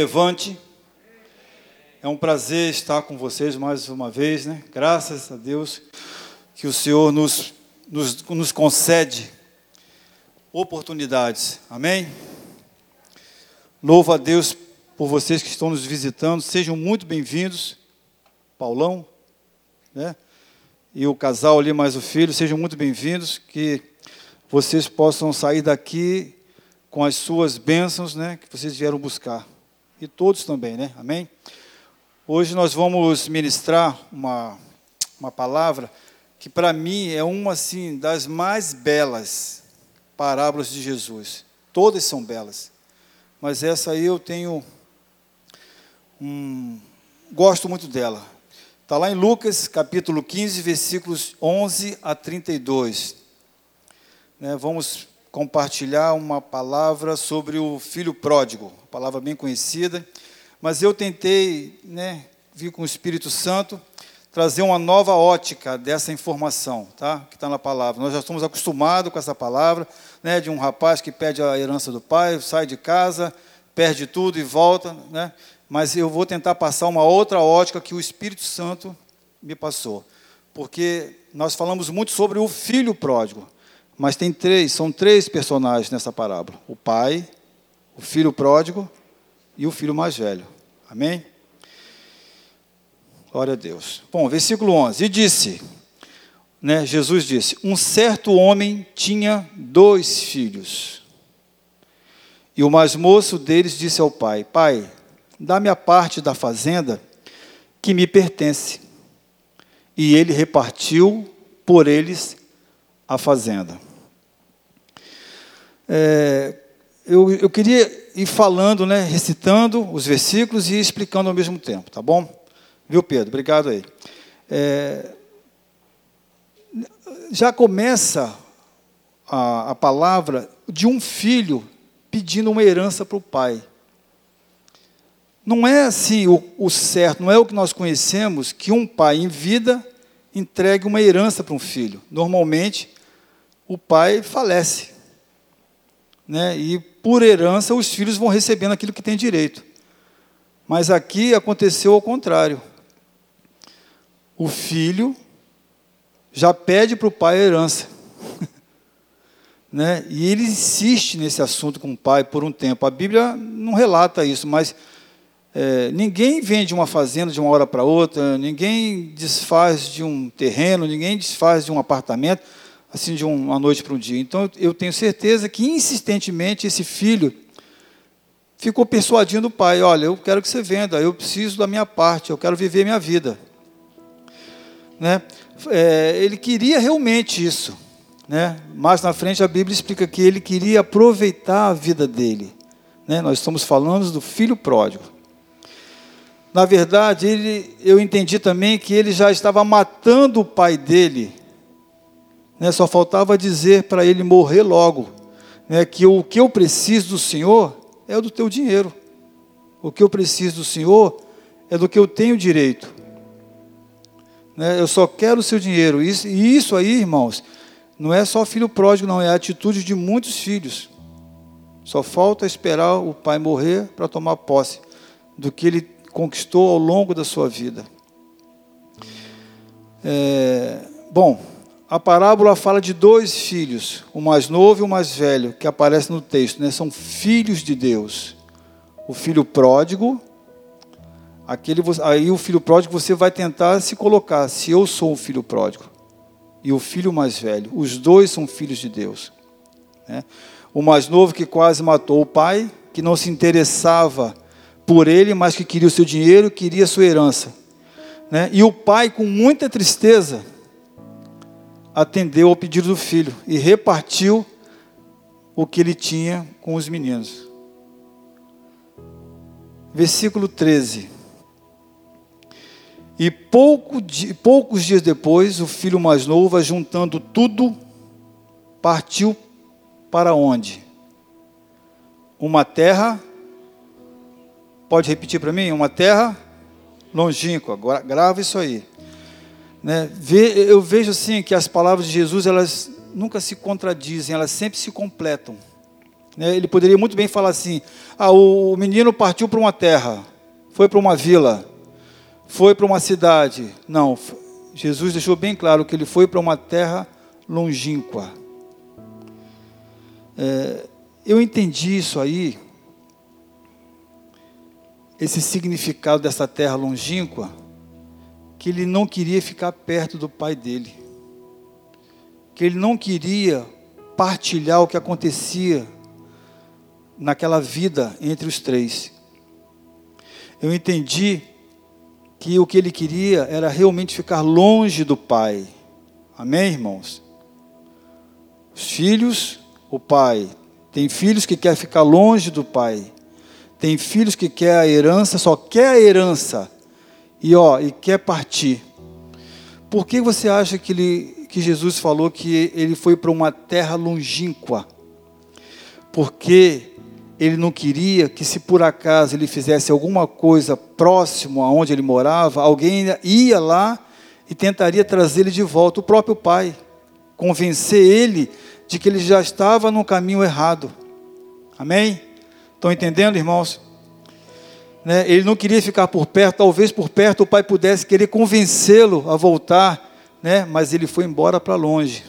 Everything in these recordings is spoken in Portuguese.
Levante. É um prazer estar com vocês mais uma vez, né? Graças a Deus que o Senhor nos, nos, nos concede oportunidades. Amém? Louvo a Deus por vocês que estão nos visitando. Sejam muito bem-vindos. Paulão, né? E o casal ali, mais o filho, sejam muito bem-vindos. Que vocês possam sair daqui com as suas bênçãos, né? Que vocês vieram buscar e todos também, né? Amém? Hoje nós vamos ministrar uma, uma palavra que para mim é uma assim das mais belas parábolas de Jesus. Todas são belas, mas essa aí eu tenho gosto muito dela. Está lá em Lucas capítulo 15, versículos 11 a 32. Né, vamos compartilhar uma palavra sobre o filho pródigo, palavra bem conhecida, mas eu tentei, né, vir com o Espírito Santo, trazer uma nova ótica dessa informação, tá? Que está na palavra. Nós já estamos acostumados com essa palavra, né, de um rapaz que pede a herança do pai, sai de casa, perde tudo e volta, né? Mas eu vou tentar passar uma outra ótica que o Espírito Santo me passou, porque nós falamos muito sobre o filho pródigo. Mas tem três, são três personagens nessa parábola: o pai, o filho pródigo e o filho mais velho. Amém? Glória a Deus. Bom, versículo 11. E disse, né, Jesus disse: Um certo homem tinha dois filhos. E o mais moço deles disse ao pai: Pai, dá-me a parte da fazenda que me pertence. E ele repartiu por eles a fazenda. É, eu, eu queria ir falando, né, recitando os versículos e explicando ao mesmo tempo, tá bom? Viu, Pedro? Obrigado aí. É, já começa a, a palavra de um filho pedindo uma herança para o pai. Não é assim o, o, certo, não é o que nós conhecemos que um pai em vida entregue uma herança para um filho. Normalmente, o pai falece né? e por herança os filhos vão recebendo aquilo que tem direito. Mas aqui aconteceu ao contrário. O filho já pede para o pai a herança. né? E ele insiste nesse assunto com o pai por um tempo. A Bíblia não relata isso, mas é, ninguém vende uma fazenda de uma hora para outra, ninguém desfaz de um terreno, ninguém desfaz de um apartamento assim de uma noite para um dia. Então eu tenho certeza que insistentemente esse filho ficou persuadindo o pai: olha, eu quero que você venda, eu preciso da minha parte, eu quero viver minha vida. Né? É, ele queria realmente isso. Né? Mais na frente a Bíblia explica que ele queria aproveitar a vida dele. Né? Nós estamos falando do filho pródigo. Na verdade, ele, eu entendi também que ele já estava matando o pai dele né, só faltava dizer para ele morrer logo, né, que o que eu preciso do Senhor é do teu dinheiro. O que eu preciso do Senhor é do que eu tenho direito. Né, eu só quero o seu dinheiro. Isso, e isso aí, irmãos, não é só filho pródigo, não, é a atitude de muitos filhos. Só falta esperar o pai morrer para tomar posse do que ele conquistou ao longo da sua vida. É, bom, a parábola fala de dois filhos, o mais novo e o mais velho, que aparecem no texto, né? são filhos de Deus. O filho pródigo, aquele, aí o filho pródigo você vai tentar se colocar, se eu sou o filho pródigo, e o filho mais velho, os dois são filhos de Deus. Né? O mais novo que quase matou o pai, que não se interessava por ele, mas que queria o seu dinheiro, queria a sua herança. Né? E o pai, com muita tristeza, atendeu ao pedido do filho e repartiu o que ele tinha com os meninos. Versículo 13. E pouco, poucos dias depois, o filho mais novo, juntando tudo, partiu para onde? Uma terra. Pode repetir para mim? Uma terra longínqua. Grava isso aí. Né? Eu vejo assim que as palavras de Jesus elas nunca se contradizem, elas sempre se completam. Né? Ele poderia muito bem falar assim: ah, o menino partiu para uma terra, foi para uma vila, foi para uma cidade. Não, Jesus deixou bem claro que ele foi para uma terra longínqua. É, eu entendi isso aí, esse significado dessa terra longínqua, que ele não queria ficar perto do pai dele, que ele não queria partilhar o que acontecia naquela vida entre os três. Eu entendi que o que ele queria era realmente ficar longe do pai. Amém, irmãos? Os filhos, o pai. Tem filhos que quer ficar longe do pai. Tem filhos que quer a herança, só quer a herança. E ó, e quer partir. Por que você acha que, ele, que Jesus falou que ele foi para uma terra longínqua? Porque ele não queria que se por acaso ele fizesse alguma coisa próximo aonde ele morava, alguém ia lá e tentaria trazer ele de volta, o próprio pai, convencer ele de que ele já estava no caminho errado. Amém? Estão entendendo, irmãos? Né? Ele não queria ficar por perto, talvez por perto o pai pudesse querer convencê-lo a voltar, né? mas ele foi embora para longe.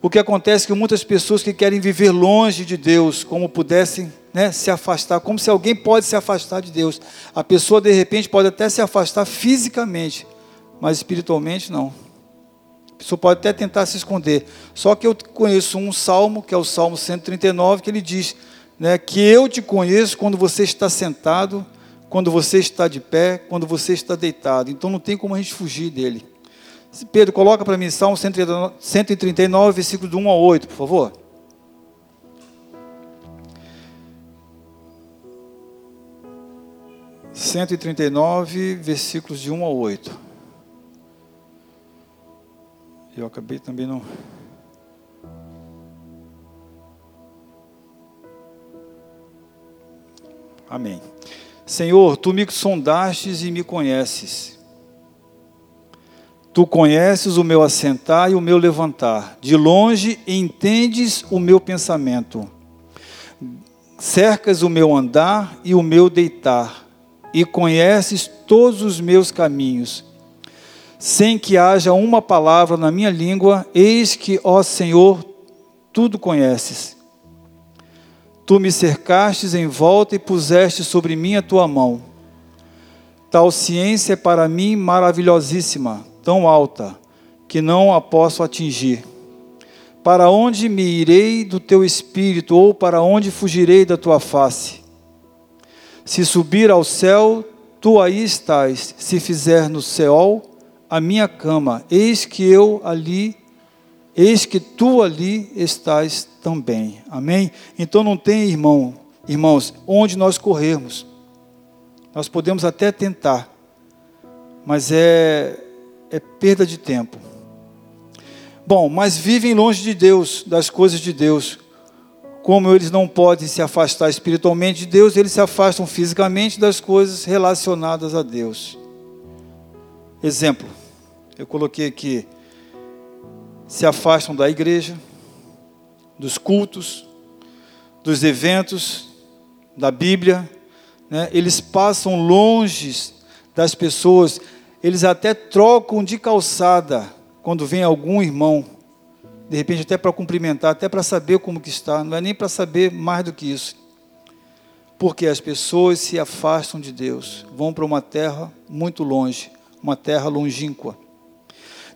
O que acontece é que muitas pessoas que querem viver longe de Deus, como pudessem né, se afastar, como se alguém pode se afastar de Deus. A pessoa de repente pode até se afastar fisicamente, mas espiritualmente não. A pessoa pode até tentar se esconder. Só que eu conheço um salmo, que é o Salmo 139, que ele diz né, que eu te conheço quando você está sentado, quando você está de pé, quando você está deitado. Então não tem como a gente fugir dele. Pedro, coloca para mim Salmo 139, versículo de 1 a 8, por favor. Cento e trinta e nove, versículos de 1 a 8. Eu acabei também não. Amém. Senhor, tu me sondastes e me conheces. Tu conheces o meu assentar e o meu levantar. De longe entendes o meu pensamento. Cercas o meu andar e o meu deitar, e conheces todos os meus caminhos. Sem que haja uma palavra na minha língua, eis que, ó Senhor, tudo conheces. Tu me cercastes em volta e puseste sobre mim a tua mão. Tal ciência é para mim maravilhosíssima tão alta que não a posso atingir. Para onde me irei do teu espírito, ou para onde fugirei da tua face? Se subir ao céu, tu aí estás. Se fizer no céu a minha cama, eis que eu ali, eis que tu ali estás também. Amém? Então não tem, irmão, irmãos, onde nós corrermos. Nós podemos até tentar, mas é é perda de tempo. Bom, mas vivem longe de Deus, das coisas de Deus. Como eles não podem se afastar espiritualmente de Deus, eles se afastam fisicamente das coisas relacionadas a Deus. Exemplo, eu coloquei aqui: se afastam da igreja, dos cultos, dos eventos, da Bíblia, né? eles passam longe das pessoas eles até trocam de calçada quando vem algum irmão, de repente até para cumprimentar, até para saber como que está, não é nem para saber mais do que isso. Porque as pessoas se afastam de Deus, vão para uma terra muito longe, uma terra longínqua.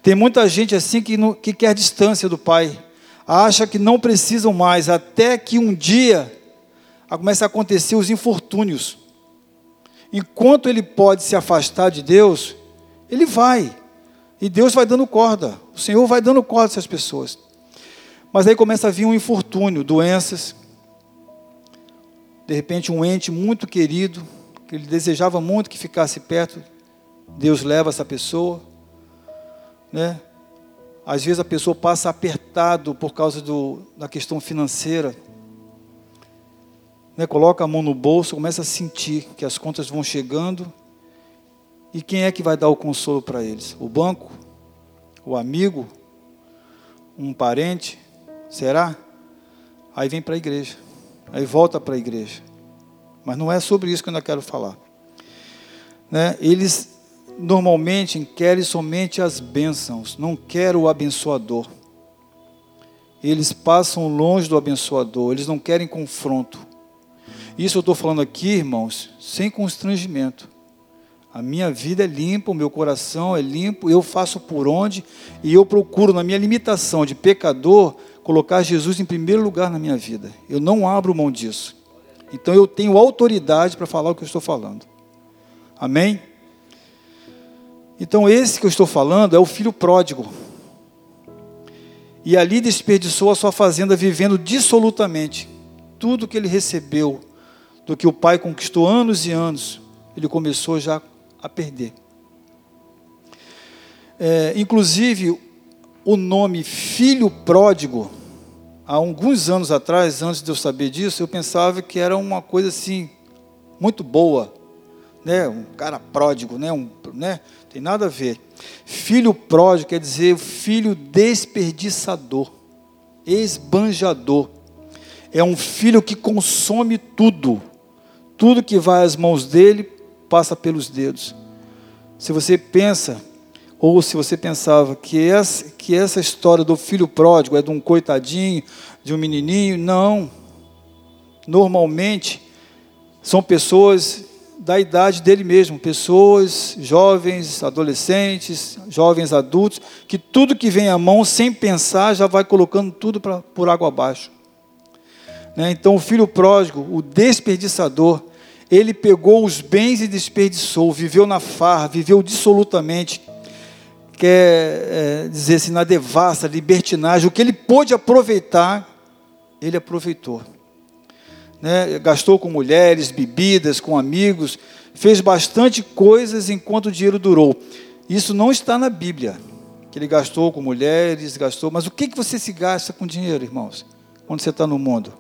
Tem muita gente assim que, não, que quer distância do Pai, acha que não precisam mais, até que um dia comece a acontecer os infortúnios. Enquanto ele pode se afastar de Deus, ele vai. E Deus vai dando corda. O Senhor vai dando corda a essas pessoas. Mas aí começa a vir um infortúnio, doenças. De repente, um ente muito querido, que ele desejava muito que ficasse perto, Deus leva essa pessoa. Né? Às vezes a pessoa passa apertado por causa do, da questão financeira. Né? Coloca a mão no bolso, começa a sentir que as contas vão chegando e quem é que vai dar o consolo para eles? O banco? O amigo? Um parente? Será? Aí vem para a igreja. Aí volta para a igreja. Mas não é sobre isso que eu ainda quero falar. Né? Eles normalmente querem somente as bênçãos, não querem o abençoador. Eles passam longe do abençoador, eles não querem confronto. Isso eu estou falando aqui, irmãos, sem constrangimento. A minha vida é limpa, o meu coração é limpo, eu faço por onde e eu procuro, na minha limitação de pecador, colocar Jesus em primeiro lugar na minha vida. Eu não abro mão disso. Então eu tenho autoridade para falar o que eu estou falando. Amém? Então esse que eu estou falando é o filho pródigo. E ali desperdiçou a sua fazenda vivendo dissolutamente. Tudo que ele recebeu, do que o pai conquistou anos e anos, ele começou já a perder. É, inclusive, o nome filho pródigo há alguns anos atrás, antes de eu saber disso, eu pensava que era uma coisa assim, muito boa. Né? Um cara pródigo, né? Um, né? tem nada a ver. Filho pródigo quer dizer filho desperdiçador, esbanjador. É um filho que consome tudo. Tudo que vai às mãos dele passa pelos dedos. Se você pensa ou se você pensava que essa, que essa história do filho pródigo é de um coitadinho, de um menininho, não. Normalmente são pessoas da idade dele mesmo, pessoas jovens, adolescentes, jovens adultos, que tudo que vem à mão, sem pensar, já vai colocando tudo pra, por água abaixo. Né? Então, o filho pródigo, o desperdiçador, ele pegou os bens e desperdiçou, viveu na farra, viveu dissolutamente, quer é, dizer assim, na devassa, libertinagem, o que ele pôde aproveitar, ele aproveitou. Né? Gastou com mulheres, bebidas, com amigos, fez bastante coisas enquanto o dinheiro durou. Isso não está na Bíblia, que ele gastou com mulheres, gastou, mas o que, que você se gasta com dinheiro, irmãos, quando você está no mundo?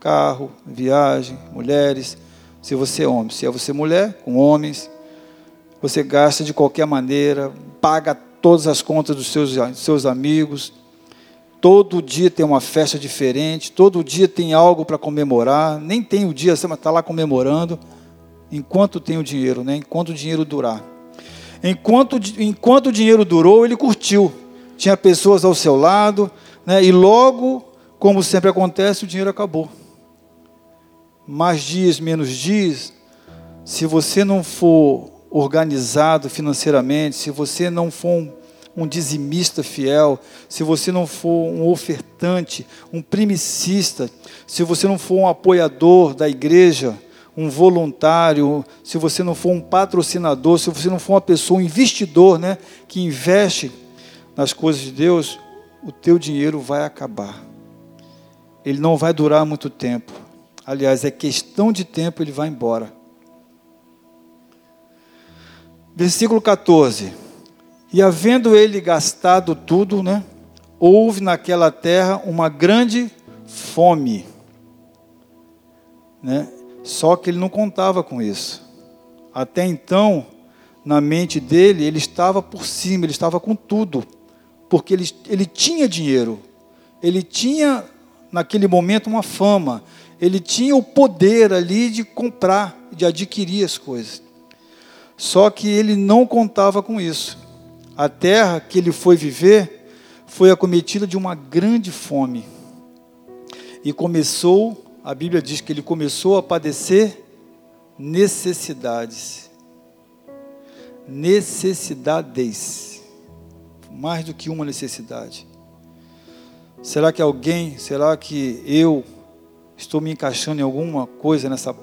Carro, viagem, mulheres, se você é homem, se é você mulher, com homens, você gasta de qualquer maneira, paga todas as contas dos seus, seus amigos. Todo dia tem uma festa diferente, todo dia tem algo para comemorar. Nem tem o dia, você está lá comemorando, enquanto tem o dinheiro, né? enquanto o dinheiro durar. Enquanto, enquanto o dinheiro durou, ele curtiu. Tinha pessoas ao seu lado, né? e logo, como sempre acontece, o dinheiro acabou. Mais dias, menos dias, se você não for organizado financeiramente, se você não for um, um dizimista fiel, se você não for um ofertante, um primicista, se você não for um apoiador da igreja, um voluntário, se você não for um patrocinador, se você não for uma pessoa, um investidor, né, que investe nas coisas de Deus, o teu dinheiro vai acabar. Ele não vai durar muito tempo. Aliás, é questão de tempo, ele vai embora. Versículo 14. E havendo ele gastado tudo, né, houve naquela terra uma grande fome. Né? Só que ele não contava com isso. Até então, na mente dele, ele estava por cima, ele estava com tudo. Porque ele, ele tinha dinheiro, ele tinha, naquele momento, uma fama, ele tinha o poder ali de comprar, de adquirir as coisas. Só que ele não contava com isso. A terra que ele foi viver foi acometida de uma grande fome. E começou, a Bíblia diz que ele começou a padecer necessidades. Necessidades. Mais do que uma necessidade. Será que alguém, será que eu estou me encaixando em alguma coisa nessa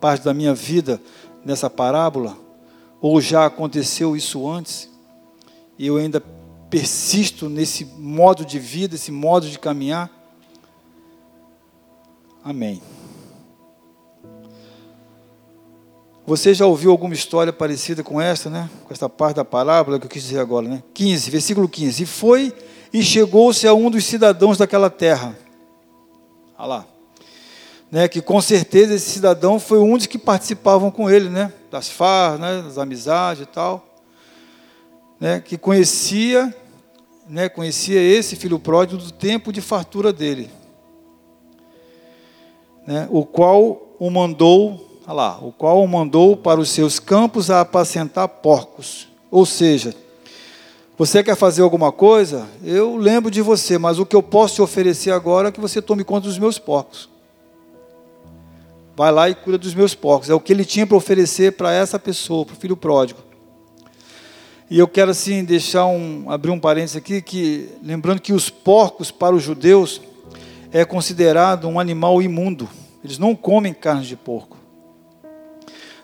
parte da minha vida nessa parábola? Ou já aconteceu isso antes? E eu ainda persisto nesse modo de vida, esse modo de caminhar? Amém. Você já ouviu alguma história parecida com esta, né? Com esta parte da parábola que eu quis dizer agora, né? 15, versículo 15. E foi e chegou-se a um dos cidadãos daquela terra. Olha lá né, que com certeza esse cidadão foi um dos que participavam com ele, né, das farras, né, das amizades e tal, né, que conhecia, né, conhecia esse filho pródigo do tempo de fartura dele. né, o qual o mandou, olha lá, o qual o mandou para os seus campos a apacentar porcos. Ou seja, você quer fazer alguma coisa? Eu lembro de você, mas o que eu posso te oferecer agora é que você tome conta dos meus porcos. Vai lá e cuida dos meus porcos. É o que ele tinha para oferecer para essa pessoa, para o filho pródigo. E eu quero assim deixar um abrir um parênteses aqui que lembrando que os porcos para os judeus é considerado um animal imundo. Eles não comem carne de porco.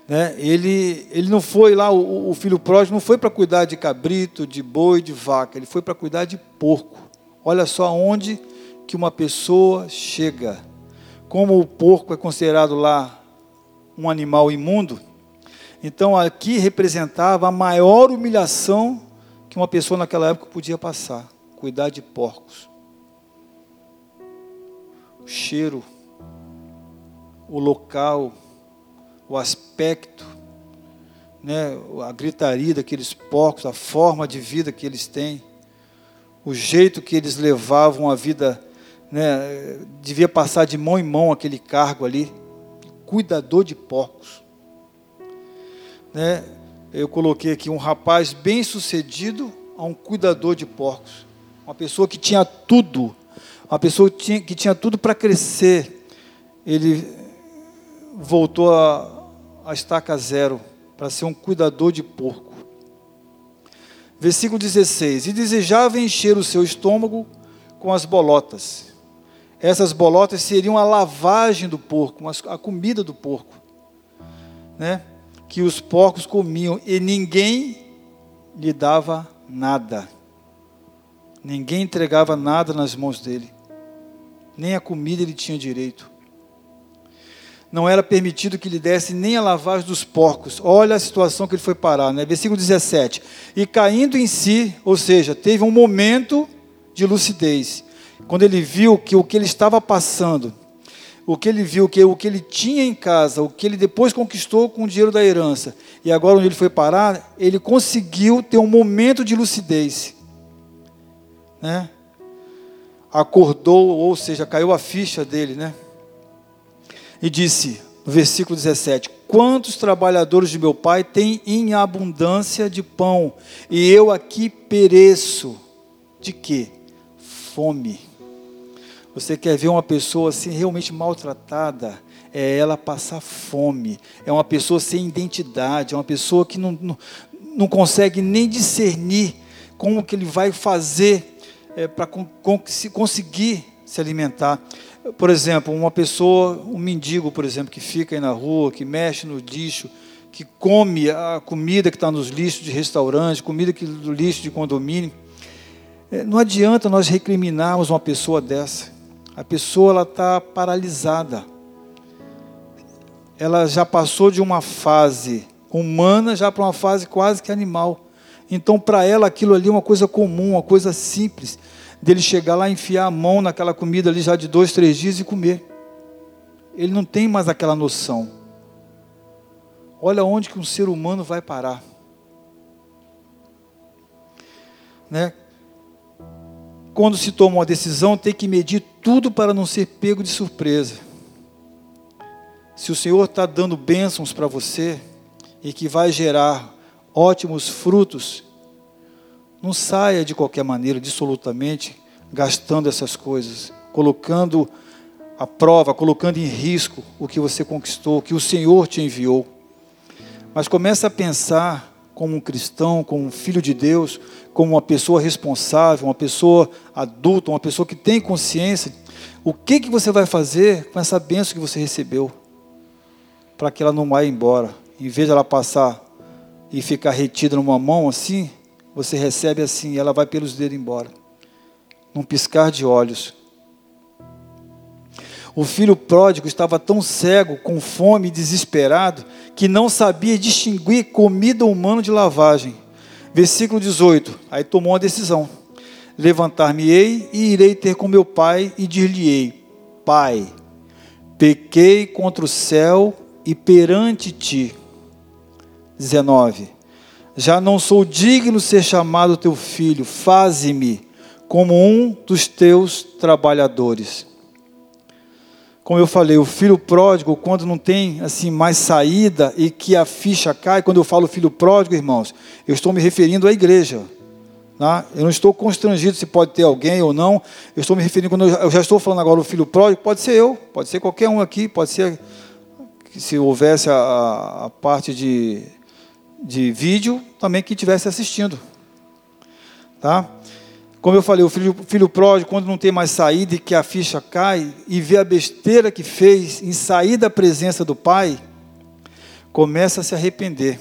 Né? Ele, ele não foi lá, o, o filho pródigo não foi para cuidar de cabrito, de boi, de vaca, ele foi para cuidar de porco. Olha só onde que uma pessoa chega. Como o porco é considerado lá um animal imundo, então aqui representava a maior humilhação que uma pessoa naquela época podia passar: cuidar de porcos. O cheiro, o local, o aspecto, né, a gritaria daqueles porcos, a forma de vida que eles têm, o jeito que eles levavam a vida, né, devia passar de mão em mão aquele cargo ali, cuidador de porcos. Né, eu coloquei aqui um rapaz bem sucedido a um cuidador de porcos, uma pessoa que tinha tudo, uma pessoa que tinha, que tinha tudo para crescer. Ele voltou a, a estaca zero para ser um cuidador de porco. Versículo 16: E desejava encher o seu estômago com as bolotas. Essas bolotas seriam a lavagem do porco, a comida do porco, né? Que os porcos comiam e ninguém lhe dava nada. Ninguém entregava nada nas mãos dele. Nem a comida ele tinha direito não era permitido que lhe desse nem a lavagem dos porcos. Olha a situação que ele foi parar, né? Versículo 17. E caindo em si, ou seja, teve um momento de lucidez. Quando ele viu que o que ele estava passando, o que ele viu, que o que ele tinha em casa, o que ele depois conquistou com o dinheiro da herança, e agora onde ele foi parar, ele conseguiu ter um momento de lucidez. Né? Acordou, ou seja, caiu a ficha dele, né? e disse, no versículo 17: Quantos trabalhadores de meu pai têm em abundância de pão, e eu aqui pereço. De quê? Fome. Você quer ver uma pessoa assim realmente maltratada? É ela passar fome. É uma pessoa sem identidade. É uma pessoa que não, não, não consegue nem discernir como que ele vai fazer é, para conseguir se alimentar. Por exemplo, uma pessoa, um mendigo, por exemplo, que fica aí na rua, que mexe no lixo, que come a comida que está nos lixos de restaurante, comida que, do lixo de condomínio. É, não adianta nós recriminarmos uma pessoa dessa. A pessoa está paralisada. Ela já passou de uma fase humana já para uma fase quase que animal. Então, para ela, aquilo ali é uma coisa comum, uma coisa simples dele chegar lá, enfiar a mão naquela comida ali já de dois, três dias e comer. Ele não tem mais aquela noção. Olha onde que um ser humano vai parar. Né? Quando se toma uma decisão, tem que medir tudo para não ser pego de surpresa. Se o Senhor está dando bênçãos para você e que vai gerar ótimos frutos, não saia de qualquer maneira, absolutamente, gastando essas coisas, colocando a prova, colocando em risco o que você conquistou, o que o Senhor te enviou. Mas comece a pensar como um cristão, como um filho de Deus, como uma pessoa responsável, uma pessoa adulta, uma pessoa que tem consciência, o que, que você vai fazer com essa bênção que você recebeu, para que ela não vá embora, em vez de ela passar e ficar retida numa mão assim, você recebe assim, ela vai pelos dedos embora. Num piscar de olhos. O filho pródigo estava tão cego, com fome e desesperado, que não sabia distinguir comida humana de lavagem. Versículo 18. Aí tomou uma decisão: Levantar-me-ei e irei ter com meu pai e dir-lhe-ei: Pai, pequei contra o céu e perante ti. 19 já não sou digno ser chamado teu filho, faze-me como um dos teus trabalhadores. Como eu falei, o filho pródigo, quando não tem assim mais saída e que a ficha cai, quando eu falo filho pródigo, irmãos, eu estou me referindo à igreja. Tá? Eu não estou constrangido se pode ter alguém ou não. Eu estou me referindo, quando eu já estou falando agora o filho pródigo, pode ser eu, pode ser qualquer um aqui, pode ser se houvesse a, a parte de, de vídeo, também que estivesse assistindo. Tá? Como eu falei, o filho, filho pródigo, quando não tem mais saída e que a ficha cai, e vê a besteira que fez em sair da presença do pai, começa a se arrepender.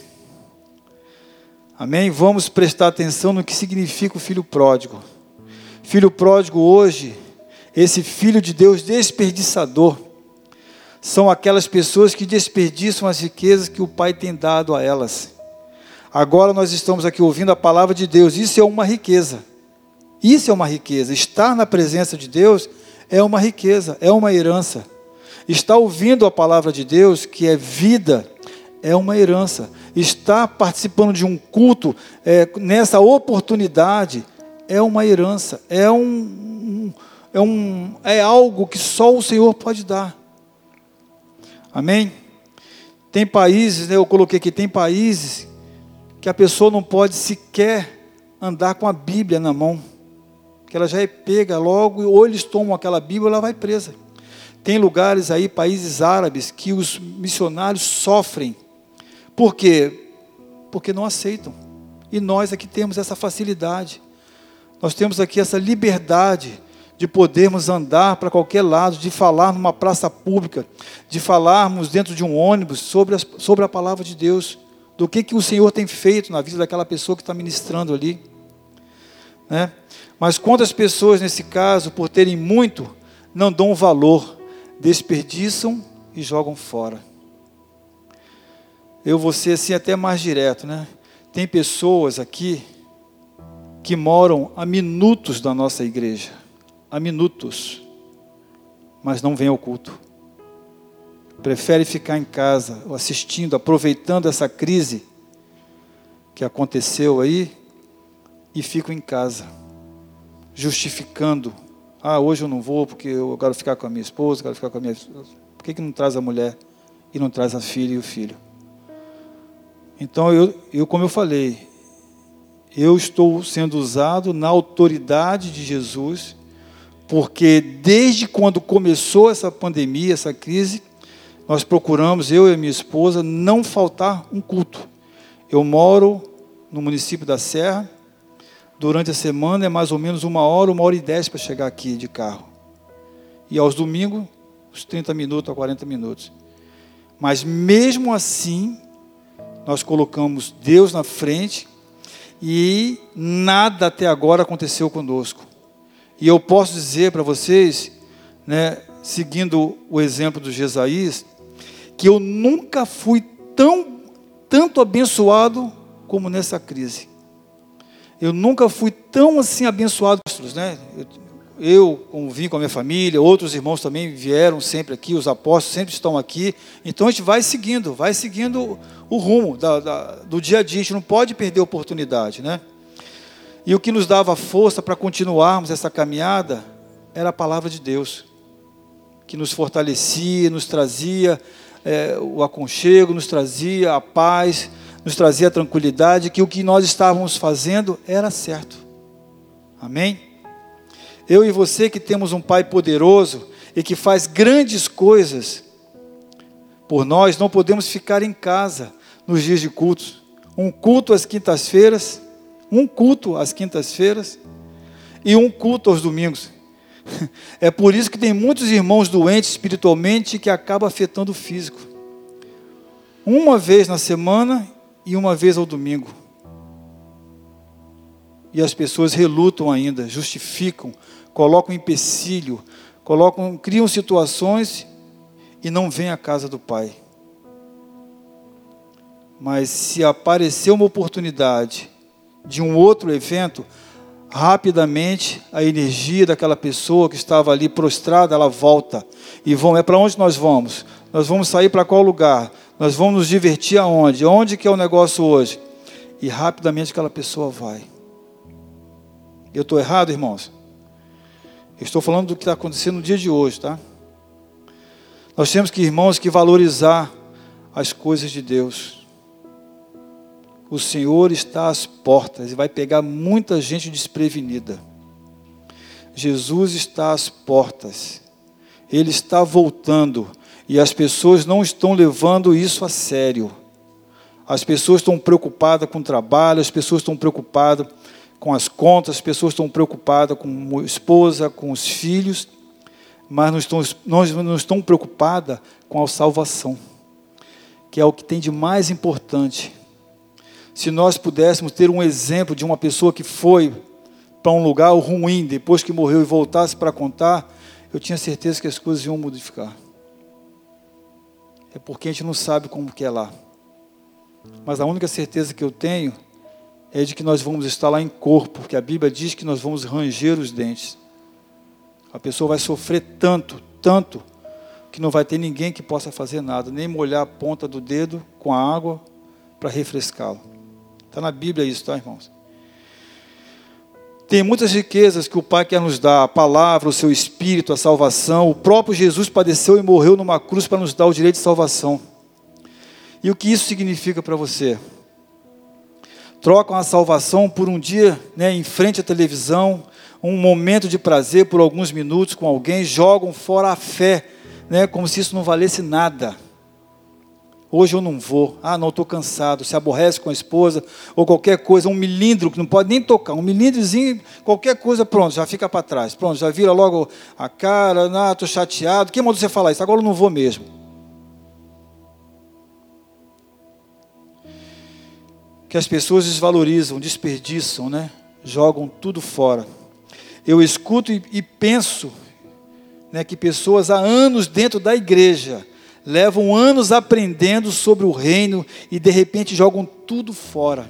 Amém? Vamos prestar atenção no que significa o filho pródigo. Filho pródigo hoje, esse filho de Deus desperdiçador, são aquelas pessoas que desperdiçam as riquezas que o pai tem dado a elas. Agora nós estamos aqui ouvindo a palavra de Deus, isso é uma riqueza. Isso é uma riqueza. Estar na presença de Deus é uma riqueza, é uma herança. Estar ouvindo a palavra de Deus, que é vida, é uma herança. Estar participando de um culto é, nessa oportunidade é uma herança, é um, é um é algo que só o Senhor pode dar. Amém? Tem países, né, eu coloquei aqui, tem países que a pessoa não pode sequer andar com a Bíblia na mão que ela já é pega logo, ou eles tomam aquela Bíblia ela vai presa. Tem lugares aí, países árabes, que os missionários sofrem. Por quê? Porque não aceitam. E nós aqui temos essa facilidade. Nós temos aqui essa liberdade de podermos andar para qualquer lado, de falar numa praça pública, de falarmos dentro de um ônibus sobre, as, sobre a palavra de Deus, do que, que o Senhor tem feito na vida daquela pessoa que está ministrando ali. Né? Mas quantas pessoas, nesse caso, por terem muito, não dão valor, desperdiçam e jogam fora. Eu vou ser assim até mais direto, né? Tem pessoas aqui que moram a minutos da nossa igreja, a minutos, mas não vêm ao culto. Prefere ficar em casa, assistindo, aproveitando essa crise que aconteceu aí e ficam em casa justificando. Ah, hoje eu não vou porque eu quero ficar com a minha esposa, quero ficar com a minha. Por que, que não traz a mulher e não traz a filha e o filho? Então, eu, eu, como eu falei, eu estou sendo usado na autoridade de Jesus, porque desde quando começou essa pandemia, essa crise, nós procuramos, eu e minha esposa, não faltar um culto. Eu moro no município da Serra, Durante a semana é mais ou menos uma hora, uma hora e dez para chegar aqui de carro. E aos domingos, uns 30 minutos a 40 minutos. Mas mesmo assim, nós colocamos Deus na frente e nada até agora aconteceu conosco. E eu posso dizer para vocês, né, seguindo o exemplo do Jesaís, que eu nunca fui tão tanto abençoado como nessa crise. Eu nunca fui tão assim abençoado, né? Eu, vim com a minha família, outros irmãos também vieram sempre aqui, os apóstolos sempre estão aqui. Então a gente vai seguindo, vai seguindo o rumo da, da, do dia a dia. A gente não pode perder a oportunidade, né? E o que nos dava força para continuarmos essa caminhada era a palavra de Deus, que nos fortalecia, nos trazia é, o aconchego, nos trazia a paz nos trazia tranquilidade que o que nós estávamos fazendo era certo. Amém? Eu e você que temos um Pai poderoso e que faz grandes coisas por nós, não podemos ficar em casa nos dias de cultos. Um culto às quintas-feiras, um culto às quintas-feiras e um culto aos domingos. É por isso que tem muitos irmãos doentes espiritualmente que acaba afetando o físico. Uma vez na semana e uma vez ao domingo. E as pessoas relutam ainda, justificam, colocam empecilho, colocam, criam situações e não vêm à casa do Pai. Mas se aparecer uma oportunidade de um outro evento, rapidamente a energia daquela pessoa que estava ali prostrada, ela volta. E vão, é para onde nós vamos? Nós vamos sair para qual lugar? Nós vamos nos divertir aonde? Onde que é o negócio hoje? E rapidamente aquela pessoa vai. Eu estou errado, irmãos? Estou falando do que está acontecendo no dia de hoje, tá? Nós temos que, irmãos, que valorizar as coisas de Deus. O Senhor está às portas e vai pegar muita gente desprevenida. Jesus está às portas. Ele está voltando e as pessoas não estão levando isso a sério. As pessoas estão preocupadas com o trabalho, as pessoas estão preocupadas com as contas, as pessoas estão preocupadas com a esposa, com os filhos, mas não estão, não estão preocupadas com a salvação, que é o que tem de mais importante. Se nós pudéssemos ter um exemplo de uma pessoa que foi para um lugar ruim, depois que morreu e voltasse para contar, eu tinha certeza que as coisas iam modificar. É porque a gente não sabe como que é lá. Mas a única certeza que eu tenho é de que nós vamos estar lá em corpo, porque a Bíblia diz que nós vamos ranger os dentes. A pessoa vai sofrer tanto, tanto, que não vai ter ninguém que possa fazer nada, nem molhar a ponta do dedo com a água para refrescá-lo. Está na Bíblia isso, tá, irmãos? Tem muitas riquezas que o Pai quer nos dar, a palavra, o seu espírito, a salvação. O próprio Jesus padeceu e morreu numa cruz para nos dar o direito de salvação. E o que isso significa para você? trocam a salvação por um dia né, em frente à televisão, um momento de prazer por alguns minutos com alguém, jogam fora a fé, né, como se isso não valesse nada. Hoje eu não vou, ah, não, estou cansado, se aborrece com a esposa, ou qualquer coisa, um milímetro que não pode nem tocar, um milímetrozinho, qualquer coisa, pronto, já fica para trás, pronto, já vira logo a cara, ah, estou chateado, quem mandou você falar isso? Agora eu não vou mesmo. que as pessoas desvalorizam, desperdiçam, né? jogam tudo fora. Eu escuto e, e penso né, que pessoas há anos dentro da igreja levam anos aprendendo sobre o reino e de repente jogam tudo fora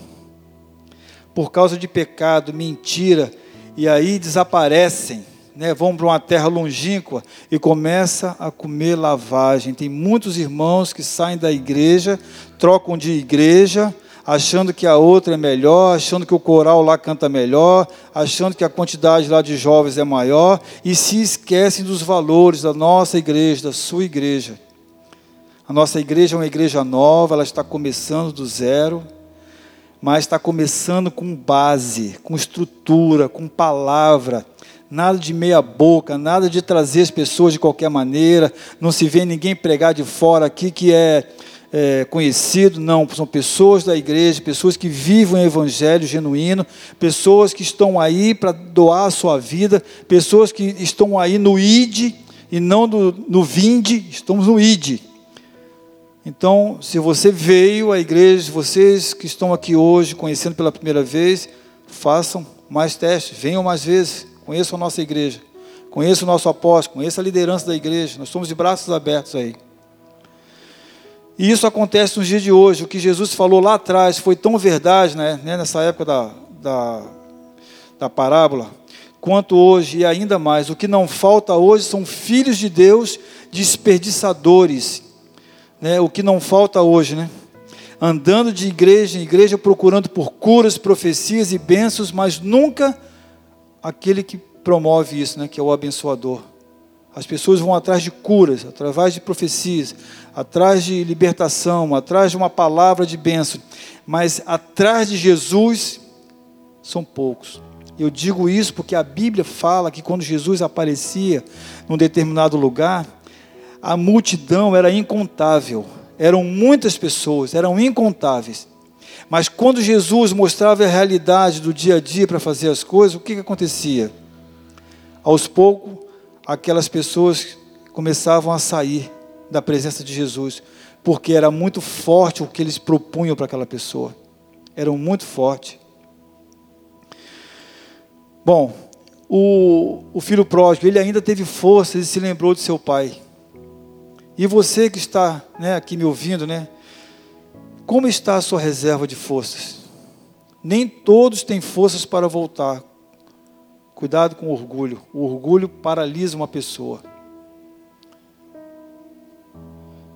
por causa de pecado, mentira, e aí desaparecem, né, vão para uma terra longínqua e começa a comer lavagem. Tem muitos irmãos que saem da igreja, trocam de igreja, achando que a outra é melhor, achando que o coral lá canta melhor, achando que a quantidade lá de jovens é maior e se esquecem dos valores da nossa igreja, da sua igreja. Nossa igreja é uma igreja nova, ela está começando do zero, mas está começando com base, com estrutura, com palavra. Nada de meia boca, nada de trazer as pessoas de qualquer maneira. Não se vê ninguém pregar de fora aqui que é é, conhecido, não, são pessoas da igreja, pessoas que vivem o evangelho genuíno, pessoas que estão aí para doar a sua vida, pessoas que estão aí no ID e não no, no vinde, estamos no ID. Então, se você veio à igreja, vocês que estão aqui hoje, conhecendo pela primeira vez, façam mais testes, venham mais vezes, conheçam a nossa igreja, conheçam o nosso apóstolo, conheçam a liderança da igreja, nós estamos de braços abertos aí. E isso acontece nos dias de hoje. O que Jesus falou lá atrás foi tão verdade, né, né, nessa época da, da, da parábola, quanto hoje e ainda mais. O que não falta hoje são filhos de Deus desperdiçadores. Né, o que não falta hoje, né? Andando de igreja em igreja, procurando por curas, profecias e bênçãos, mas nunca aquele que promove isso, né, que é o abençoador. As pessoas vão atrás de curas, através de profecias, atrás de libertação, atrás de uma palavra de bênção, mas atrás de Jesus são poucos. Eu digo isso porque a Bíblia fala que quando Jesus aparecia num determinado lugar, a multidão era incontável, eram muitas pessoas, eram incontáveis. Mas quando Jesus mostrava a realidade do dia a dia para fazer as coisas, o que, que acontecia? Aos poucos, aquelas pessoas começavam a sair da presença de Jesus, porque era muito forte o que eles propunham para aquela pessoa. Eram muito forte. Bom, o, o filho pródigo, ele ainda teve força, ele se lembrou de seu pai. E você que está né, aqui me ouvindo, né? Como está a sua reserva de forças? Nem todos têm forças para voltar. Cuidado com o orgulho. O orgulho paralisa uma pessoa.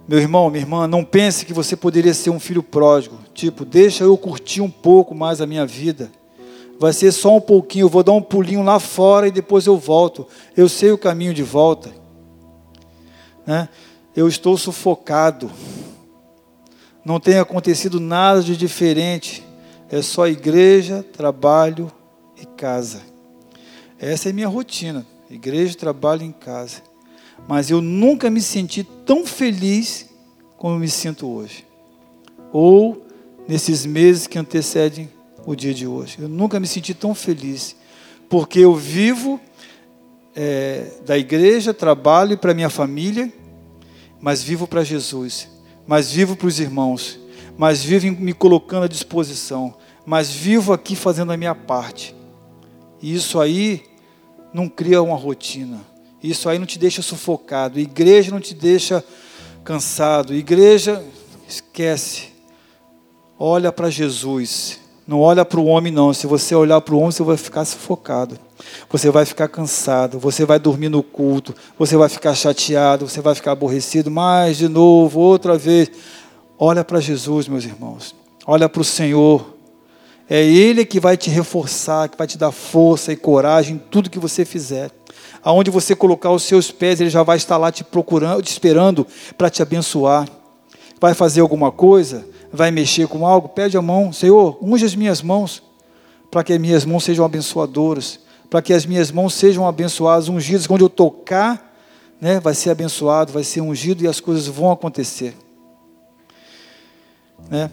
Meu irmão, minha irmã, não pense que você poderia ser um filho pródigo. Tipo, deixa eu curtir um pouco mais a minha vida. Vai ser só um pouquinho, eu vou dar um pulinho lá fora e depois eu volto. Eu sei o caminho de volta. Né? Eu estou sufocado. Não tem acontecido nada de diferente. É só igreja, trabalho e casa. Essa é minha rotina: igreja, trabalho e casa. Mas eu nunca me senti tão feliz como me sinto hoje. Ou nesses meses que antecedem o dia de hoje. Eu nunca me senti tão feliz. Porque eu vivo é, da igreja, trabalho para minha família, mas vivo para Jesus, mas vivo para os irmãos, mas vivo me colocando à disposição, mas vivo aqui fazendo a minha parte. E isso aí não cria uma rotina. Isso aí não te deixa sufocado. Igreja não te deixa cansado. Igreja, esquece. Olha para Jesus. Não olha para o homem, não. Se você olhar para o homem, você vai ficar sufocado. Você vai ficar cansado. Você vai dormir no culto. Você vai ficar chateado. Você vai ficar aborrecido. Mais de novo, outra vez. Olha para Jesus, meus irmãos. Olha para o Senhor. É Ele que vai te reforçar, que vai te dar força e coragem em tudo que você fizer. Aonde você colocar os seus pés, Ele já vai estar lá te procurando, te esperando para te abençoar. Vai fazer alguma coisa? Vai mexer com algo, pede a mão, Senhor, unge as minhas mãos, para que as minhas mãos sejam abençoadoras, para que as minhas mãos sejam abençoadas, ungidas, quando eu tocar, né, vai ser abençoado, vai ser ungido e as coisas vão acontecer. Né?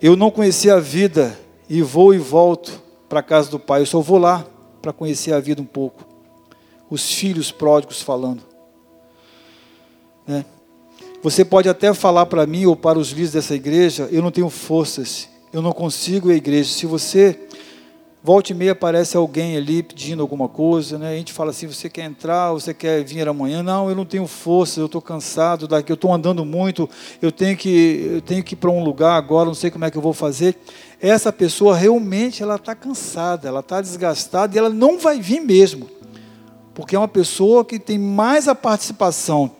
Eu não conheci a vida e vou e volto para a casa do Pai, eu só vou lá para conhecer a vida um pouco. Os filhos pródigos falando. Né? Você pode até falar para mim ou para os líderes dessa igreja, eu não tenho forças, eu não consigo à igreja. Se você volta e meia aparece alguém ali pedindo alguma coisa, né? A gente fala assim, você quer entrar, você quer vir amanhã? Não, eu não tenho força, eu estou cansado daqui, eu estou andando muito, eu tenho que, eu tenho que ir para um lugar agora, não sei como é que eu vou fazer. Essa pessoa realmente ela está cansada, ela está desgastada e ela não vai vir mesmo, porque é uma pessoa que tem mais a participação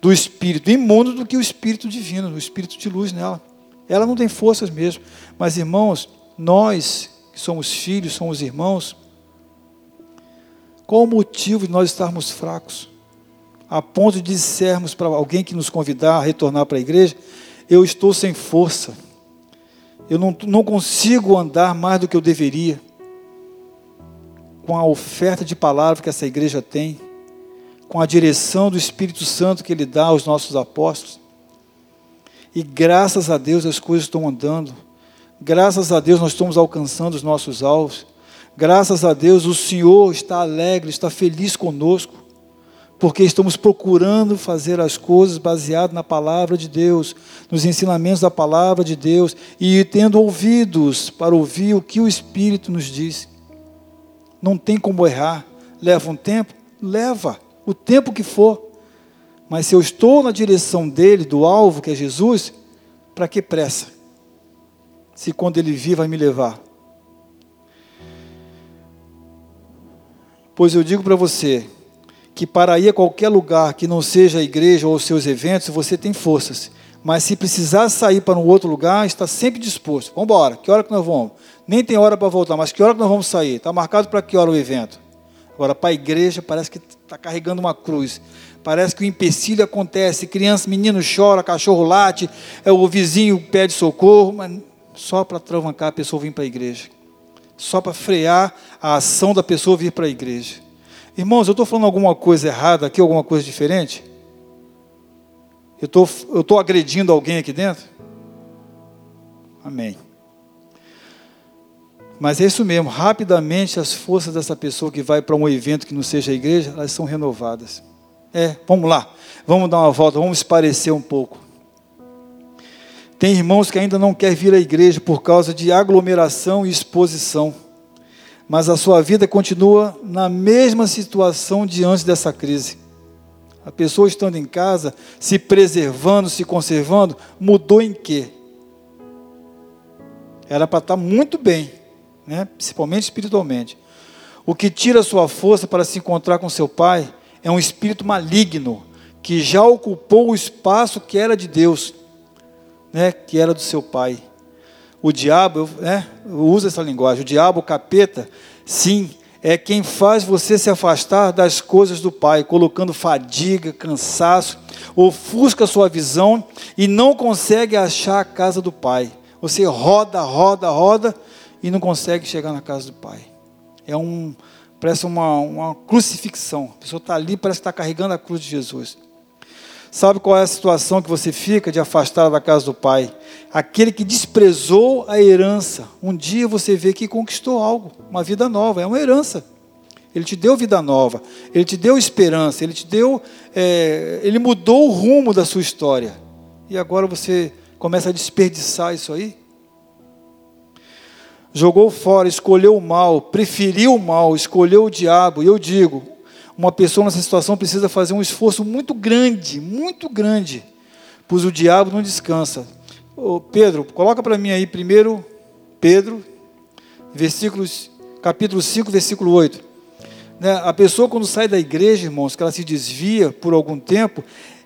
do espírito imundo do que o espírito divino, o espírito de luz nela. Ela não tem forças mesmo. Mas, irmãos, nós que somos filhos, somos irmãos, qual o motivo de nós estarmos fracos? A ponto de dissermos para alguém que nos convidar a retornar para a igreja, eu estou sem força. Eu não, não consigo andar mais do que eu deveria. Com a oferta de palavra que essa igreja tem com a direção do Espírito Santo que Ele dá aos nossos apóstolos. E graças a Deus as coisas estão andando. Graças a Deus nós estamos alcançando os nossos alvos. Graças a Deus o Senhor está alegre, está feliz conosco, porque estamos procurando fazer as coisas baseado na palavra de Deus, nos ensinamentos da palavra de Deus e tendo ouvidos para ouvir o que o Espírito nos diz. Não tem como errar. Leva um tempo? Leva o tempo que for. Mas se eu estou na direção dele, do alvo que é Jesus, para que pressa? Se quando ele vir vai me levar. Pois eu digo para você que para ir a qualquer lugar que não seja a igreja ou os seus eventos, você tem forças. Mas se precisar sair para um outro lugar, está sempre disposto. Vamos embora. Que hora que nós vamos? Nem tem hora para voltar, mas que hora que nós vamos sair? Está marcado para que hora o evento? Agora, para a igreja, parece que está carregando uma cruz. Parece que o empecilho acontece. Criança, menino chora, cachorro late, é, o vizinho pede socorro, mas só para travancar a pessoa vir para a igreja. Só para frear a ação da pessoa vir para a igreja. Irmãos, eu estou falando alguma coisa errada aqui, alguma coisa diferente? Eu estou eu tô agredindo alguém aqui dentro? Amém. Mas é isso mesmo, rapidamente as forças dessa pessoa que vai para um evento que não seja a igreja, elas são renovadas. É, vamos lá, vamos dar uma volta, vamos esparecer um pouco. Tem irmãos que ainda não querem vir à igreja por causa de aglomeração e exposição, mas a sua vida continua na mesma situação diante dessa crise. A pessoa estando em casa, se preservando, se conservando, mudou em quê? Era para estar muito bem, né? principalmente espiritualmente. O que tira sua força para se encontrar com seu pai é um espírito maligno que já ocupou o espaço que era de Deus, né? que era do seu pai. O diabo, né? usa essa linguagem, o diabo, o capeta, sim, é quem faz você se afastar das coisas do Pai, colocando fadiga, cansaço, ofusca sua visão e não consegue achar a casa do Pai. Você roda, roda, roda e não consegue chegar na casa do Pai. É um, parece uma, uma crucifixão. A pessoa está ali, parece que está carregando a cruz de Jesus. Sabe qual é a situação que você fica de afastar da casa do Pai? Aquele que desprezou a herança. Um dia você vê que conquistou algo, uma vida nova, é uma herança. Ele te deu vida nova, ele te deu esperança, ele te deu, é, ele mudou o rumo da sua história. E agora você começa a desperdiçar isso aí? Jogou fora, escolheu o mal, preferiu o mal, escolheu o diabo. E eu digo, uma pessoa nessa situação precisa fazer um esforço muito grande, muito grande, pois o diabo não descansa. Ô, Pedro, coloca para mim aí primeiro Pedro, versículos, capítulo 5, versículo 8. Né, a pessoa quando sai da igreja, irmãos, que ela se desvia por algum tempo,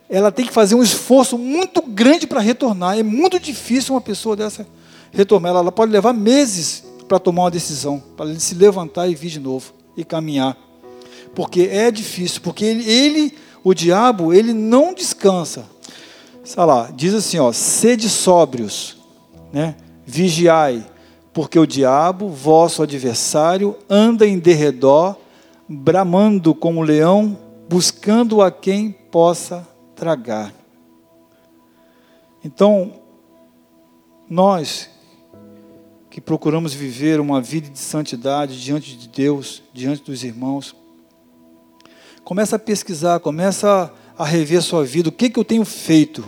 ela tem que fazer um esforço muito grande para retornar. É muito difícil uma pessoa dessa retornar. Ela, ela pode levar meses para tomar uma decisão, para ele se levantar e vir de novo e caminhar porque é difícil, porque ele, ele, o diabo, ele não descansa. Sei lá, diz assim, ó, sede sóbrios, né? Vigiai, porque o diabo, vosso adversário, anda em derredor, bramando como leão, buscando a quem possa tragar. Então, nós que procuramos viver uma vida de santidade diante de Deus, diante dos irmãos, Começa a pesquisar, começa a rever sua vida. O que, que eu tenho feito?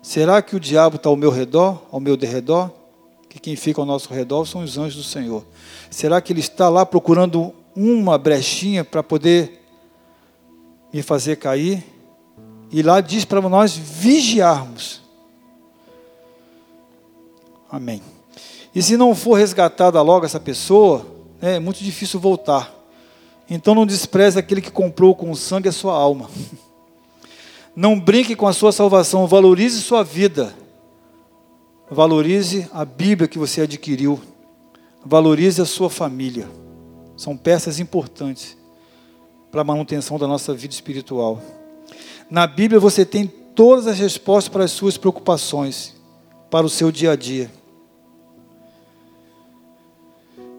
Será que o diabo está ao meu redor, ao meu derredor? Que quem fica ao nosso redor são os anjos do Senhor. Será que ele está lá procurando uma brechinha para poder me fazer cair? E lá diz para nós vigiarmos. Amém. E se não for resgatada logo essa pessoa, é muito difícil voltar. Então não despreze aquele que comprou com sangue a sua alma. Não brinque com a sua salvação, valorize sua vida. Valorize a Bíblia que você adquiriu. Valorize a sua família. São peças importantes para a manutenção da nossa vida espiritual. Na Bíblia você tem todas as respostas para as suas preocupações, para o seu dia a dia.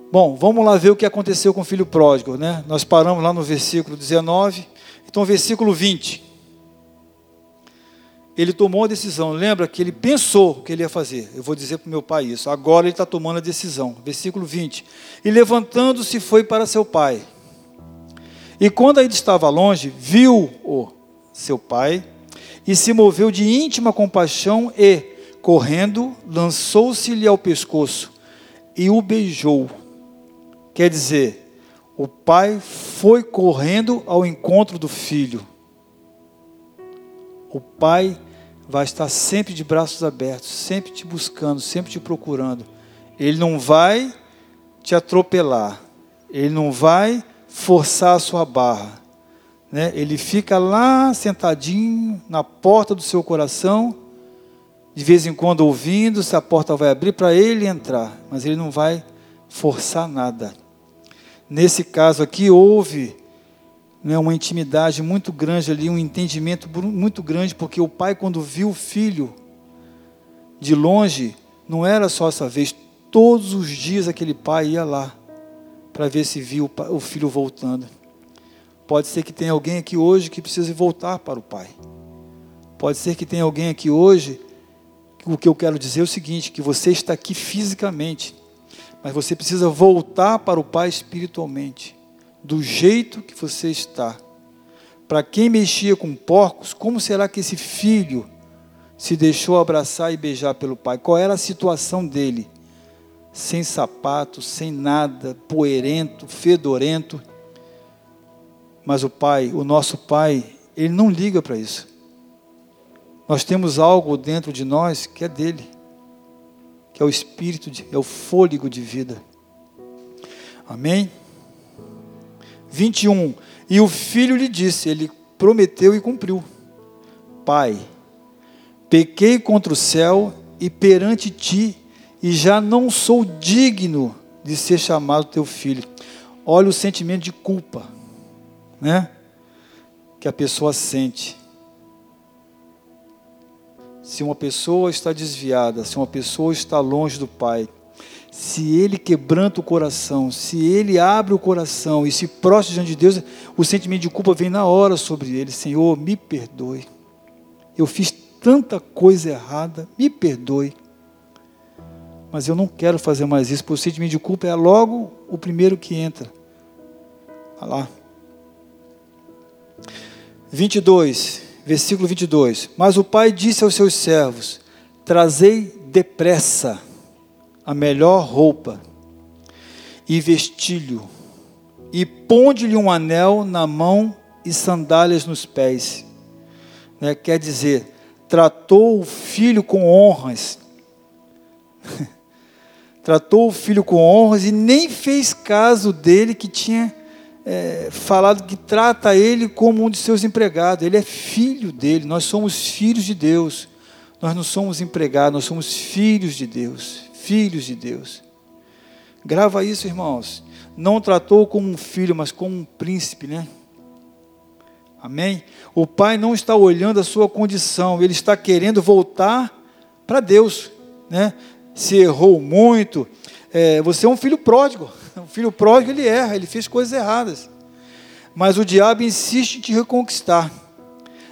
Bom, vamos lá ver o que aconteceu com o filho pródigo, né? Nós paramos lá no versículo 19. Então, versículo 20. Ele tomou a decisão. Lembra que ele pensou o que ele ia fazer. Eu vou dizer para o meu pai isso. Agora ele está tomando a decisão. Versículo 20. E levantando-se foi para seu pai. E quando ainda estava longe, viu o seu pai e se moveu de íntima compaixão e, correndo, lançou-se-lhe ao pescoço e o beijou. Quer dizer, o pai foi correndo ao encontro do filho. O pai vai estar sempre de braços abertos, sempre te buscando, sempre te procurando. Ele não vai te atropelar, ele não vai forçar a sua barra. Né? Ele fica lá sentadinho na porta do seu coração, de vez em quando ouvindo se a porta vai abrir para ele entrar, mas ele não vai forçar nada. Nesse caso aqui, houve né, uma intimidade muito grande ali, um entendimento muito grande, porque o pai, quando viu o filho de longe, não era só essa vez, todos os dias aquele pai ia lá para ver se viu o filho voltando. Pode ser que tenha alguém aqui hoje que precise voltar para o pai. Pode ser que tenha alguém aqui hoje. O que eu quero dizer é o seguinte: que você está aqui fisicamente, mas você precisa voltar para o Pai espiritualmente, do jeito que você está. Para quem mexia com porcos, como será que esse filho se deixou abraçar e beijar pelo pai? Qual era a situação dele? Sem sapato, sem nada, poerento, fedorento. Mas o pai, o nosso pai, ele não liga para isso. Nós temos algo dentro de nós que é dele que é o espírito, de, é o fôlego de vida. Amém? 21. E o filho lhe disse, ele prometeu e cumpriu: Pai, pequei contra o céu e perante ti, e já não sou digno de ser chamado teu filho. olha o sentimento de culpa, né? Que a pessoa sente. Se uma pessoa está desviada, se uma pessoa está longe do Pai, se ele quebranta o coração, se ele abre o coração e se prostra diante de Deus, o sentimento de culpa vem na hora sobre ele. Senhor, me perdoe. Eu fiz tanta coisa errada, me perdoe. Mas eu não quero fazer mais isso, porque o sentimento de culpa é logo o primeiro que entra. Olha lá. 22, versículo 22. Mas o pai disse aos seus servos: Trazei depressa a melhor roupa e vestilho, e ponde-lhe um anel na mão e sandálias nos pés. Né? Quer dizer, tratou o filho com honras. tratou o filho com honras e nem fez caso dele que tinha é, falado que trata ele como um de seus empregados. Ele é filho dele, nós somos filhos de Deus. Nós não somos empregados, nós somos filhos de Deus filhos de Deus. Grava isso, irmãos. Não tratou como um filho, mas como um príncipe, né? Amém? O pai não está olhando a sua condição, ele está querendo voltar para Deus, né? Se errou muito, é, você é um filho pródigo. O filho pródigo ele erra, ele fez coisas erradas. Mas o diabo insiste em te reconquistar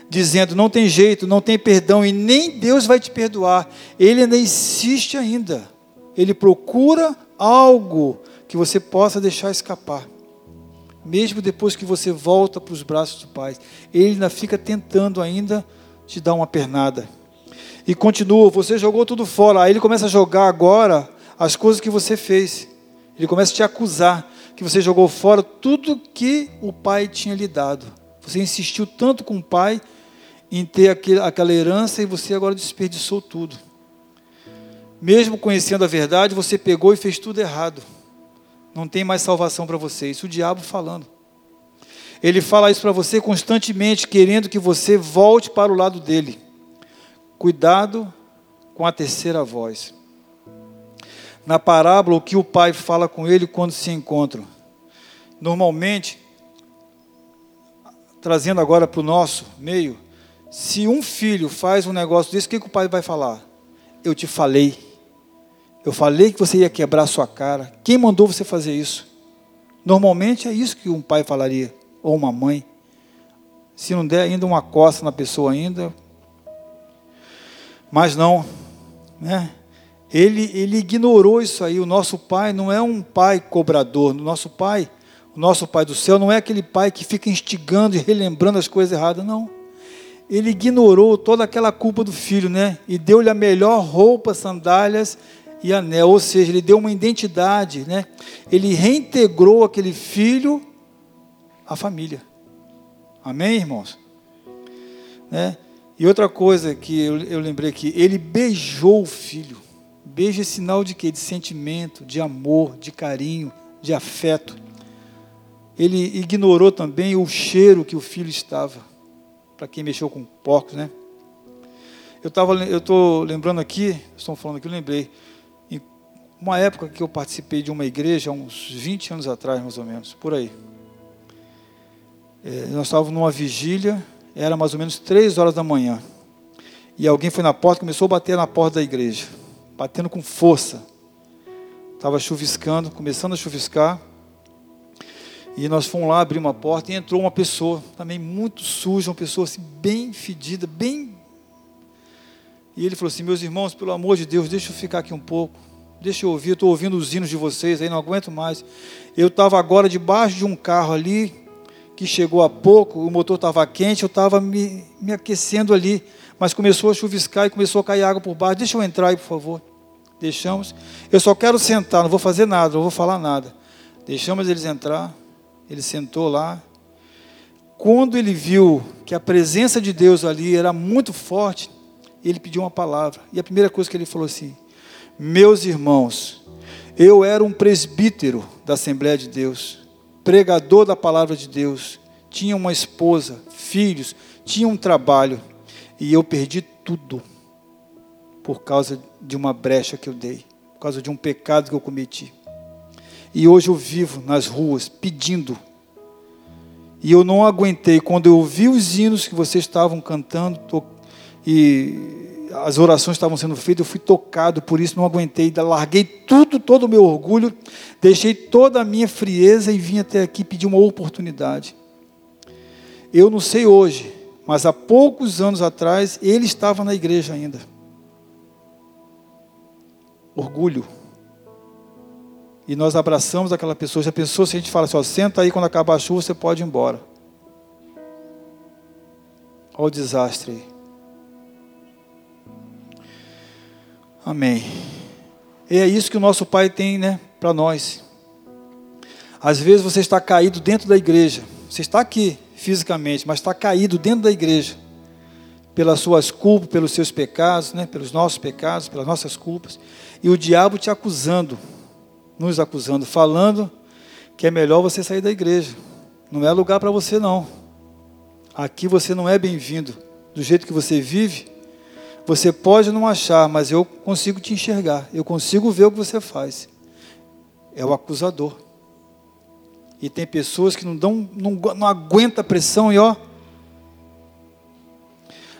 dizendo: não tem jeito, não tem perdão e nem Deus vai te perdoar. Ele ainda insiste ainda ele procura algo que você possa deixar escapar. Mesmo depois que você volta para os braços do Pai, ele ainda fica tentando ainda te dar uma pernada. E continua, você jogou tudo fora. Aí ele começa a jogar agora as coisas que você fez. Ele começa a te acusar que você jogou fora tudo que o pai tinha lhe dado. Você insistiu tanto com o pai em ter aquela herança e você agora desperdiçou tudo. Mesmo conhecendo a verdade, você pegou e fez tudo errado. Não tem mais salvação para você. Isso o diabo falando. Ele fala isso para você constantemente, querendo que você volte para o lado dele. Cuidado com a terceira voz. Na parábola, o que o pai fala com ele quando se encontram? Normalmente, trazendo agora para o nosso meio, se um filho faz um negócio desse, o que, que o pai vai falar? Eu te falei. Eu falei que você ia quebrar sua cara. Quem mandou você fazer isso? Normalmente é isso que um pai falaria, ou uma mãe. Se não der ainda uma costa na pessoa ainda. Mas não, né? Ele, ele ignorou isso aí. O nosso pai não é um pai cobrador. O nosso pai, o nosso pai do céu, não é aquele pai que fica instigando e relembrando as coisas erradas, não. Ele ignorou toda aquela culpa do filho, né? E deu-lhe a melhor roupa, sandálias e anel, ou seja, ele deu uma identidade, né? Ele reintegrou aquele filho à família. Amém, irmãos? Né? E outra coisa que eu, eu lembrei aqui, ele beijou o filho. Beijo é sinal de quê? De sentimento, de amor, de carinho, de afeto. Ele ignorou também o cheiro que o filho estava. Para quem mexeu com porcos, né? Eu eu estou lembrando aqui, estão falando aqui, eu lembrei uma época que eu participei de uma igreja, uns 20 anos atrás, mais ou menos, por aí. É, nós estávamos numa vigília, era mais ou menos três horas da manhã. E alguém foi na porta, começou a bater na porta da igreja, batendo com força. Estava chuviscando, começando a chuviscar. E nós fomos lá abrir uma porta e entrou uma pessoa, também muito suja, uma pessoa assim, bem fedida, bem. E ele falou assim: Meus irmãos, pelo amor de Deus, deixa eu ficar aqui um pouco. Deixa eu ouvir, estou ouvindo os hinos de vocês aí, não aguento mais. Eu estava agora debaixo de um carro ali, que chegou há pouco, o motor estava quente, eu estava me, me aquecendo ali, mas começou a chuviscar e começou a cair água por baixo. Deixa eu entrar aí, por favor. Deixamos. Eu só quero sentar, não vou fazer nada, não vou falar nada. Deixamos eles entrar. Ele sentou lá. Quando ele viu que a presença de Deus ali era muito forte, ele pediu uma palavra. E a primeira coisa que ele falou assim: meus irmãos, eu era um presbítero da Assembleia de Deus, pregador da palavra de Deus, tinha uma esposa, filhos, tinha um trabalho, e eu perdi tudo por causa de uma brecha que eu dei, por causa de um pecado que eu cometi. E hoje eu vivo nas ruas pedindo. E eu não aguentei quando eu ouvi os hinos que vocês estavam cantando e as orações estavam sendo feitas, eu fui tocado por isso, não aguentei, larguei tudo, todo o meu orgulho, deixei toda a minha frieza e vim até aqui pedir uma oportunidade. Eu não sei hoje, mas há poucos anos atrás ele estava na igreja ainda. Orgulho. E nós abraçamos aquela pessoa. Já pensou se a gente fala assim, ó, senta aí quando acabar a chuva, você pode ir embora. Olha o desastre aí. Amém. E é isso que o nosso Pai tem, né, para nós. Às vezes você está caído dentro da igreja. Você está aqui fisicamente, mas está caído dentro da igreja. Pelas suas culpas, pelos seus pecados, né, pelos nossos pecados, pelas nossas culpas. E o diabo te acusando nos acusando, falando que é melhor você sair da igreja. Não é lugar para você, não. Aqui você não é bem-vindo. Do jeito que você vive, você pode não achar, mas eu consigo te enxergar. Eu consigo ver o que você faz. É o acusador. E tem pessoas que não dão, não, não aguenta a pressão e ó.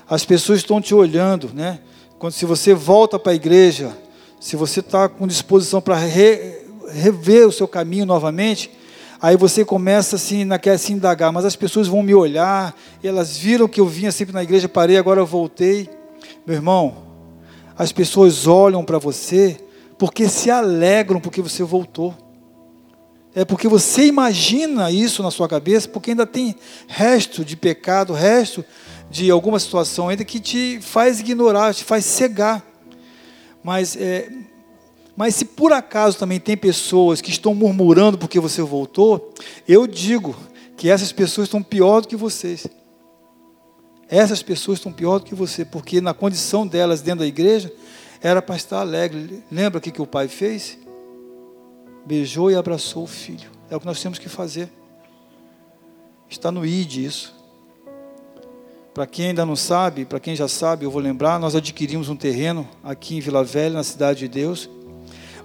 As pessoas estão te olhando, né? Quando se você volta para a igreja, se você está com disposição para re, rever o seu caminho novamente, aí você começa assim, naquela se indagar, mas as pessoas vão me olhar, elas viram que eu vinha sempre na igreja, parei, agora eu voltei. Meu irmão, as pessoas olham para você porque se alegram porque você voltou. É porque você imagina isso na sua cabeça, porque ainda tem resto de pecado, resto de alguma situação ainda que te faz ignorar, te faz cegar. Mas é, mas se por acaso também tem pessoas que estão murmurando porque você voltou, eu digo que essas pessoas estão pior do que vocês. Essas pessoas estão pior do que você, porque na condição delas dentro da igreja, era para estar alegre. Lembra o que, que o pai fez? Beijou e abraçou o filho. É o que nós temos que fazer. Está no ID isso. Para quem ainda não sabe, para quem já sabe, eu vou lembrar, nós adquirimos um terreno aqui em Vila Velha, na cidade de Deus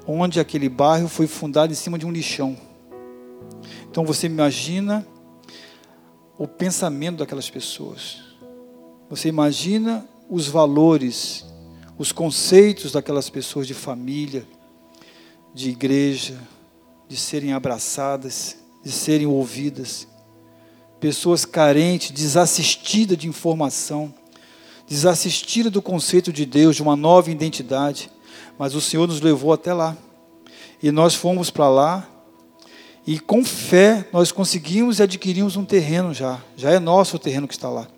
onde aquele bairro foi fundado em cima de um lixão. Então você imagina o pensamento daquelas pessoas. Você imagina os valores, os conceitos daquelas pessoas de família, de igreja, de serem abraçadas, de serem ouvidas. Pessoas carentes, desassistidas de informação, desassistidas do conceito de Deus, de uma nova identidade mas o Senhor nos levou até lá. E nós fomos para lá e com fé nós conseguimos e adquirimos um terreno já. Já é nosso o terreno que está lá.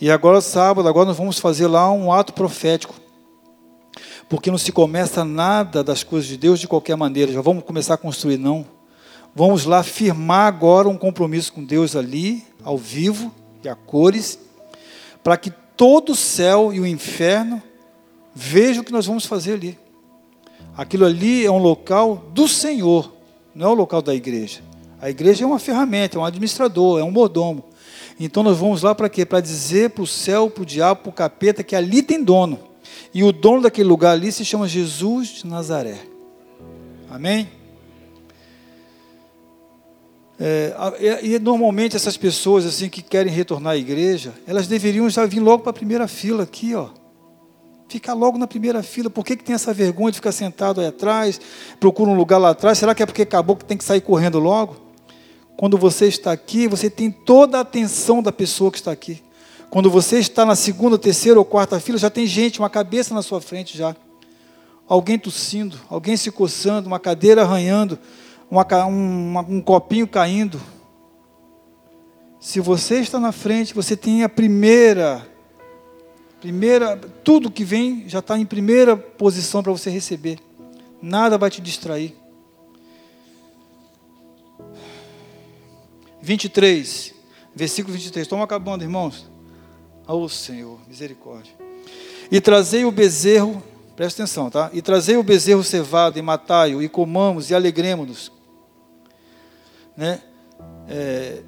E agora sábado, agora nós vamos fazer lá um ato profético. Porque não se começa nada das coisas de Deus de qualquer maneira. Já vamos começar a construir não. Vamos lá firmar agora um compromisso com Deus ali, ao vivo e a cores, para que todo o céu e o inferno Veja o que nós vamos fazer ali. Aquilo ali é um local do Senhor, não é o local da igreja. A igreja é uma ferramenta, é um administrador, é um mordomo. Então nós vamos lá para quê? Para dizer para o céu, para o diabo, para o capeta que ali tem dono. E o dono daquele lugar ali se chama Jesus de Nazaré. Amém? É, e, e, normalmente essas pessoas assim que querem retornar à igreja, elas deveriam já vir logo para a primeira fila aqui, ó. Fica logo na primeira fila. Por que, que tem essa vergonha de ficar sentado aí atrás? Procura um lugar lá atrás. Será que é porque acabou que tem que sair correndo logo? Quando você está aqui, você tem toda a atenção da pessoa que está aqui. Quando você está na segunda, terceira ou quarta fila, já tem gente, uma cabeça na sua frente já. Alguém tossindo, alguém se coçando, uma cadeira arranhando, uma, um, um copinho caindo. Se você está na frente, você tem a primeira Primeira, tudo que vem já está em primeira posição para você receber. Nada vai te distrair. 23, versículo 23. Estamos acabando, irmãos. Oh Senhor, misericórdia. E trazei o bezerro, presta atenção, tá? E trazei o bezerro cevado e matai-o, e comamos e alegremos-nos. Né? É,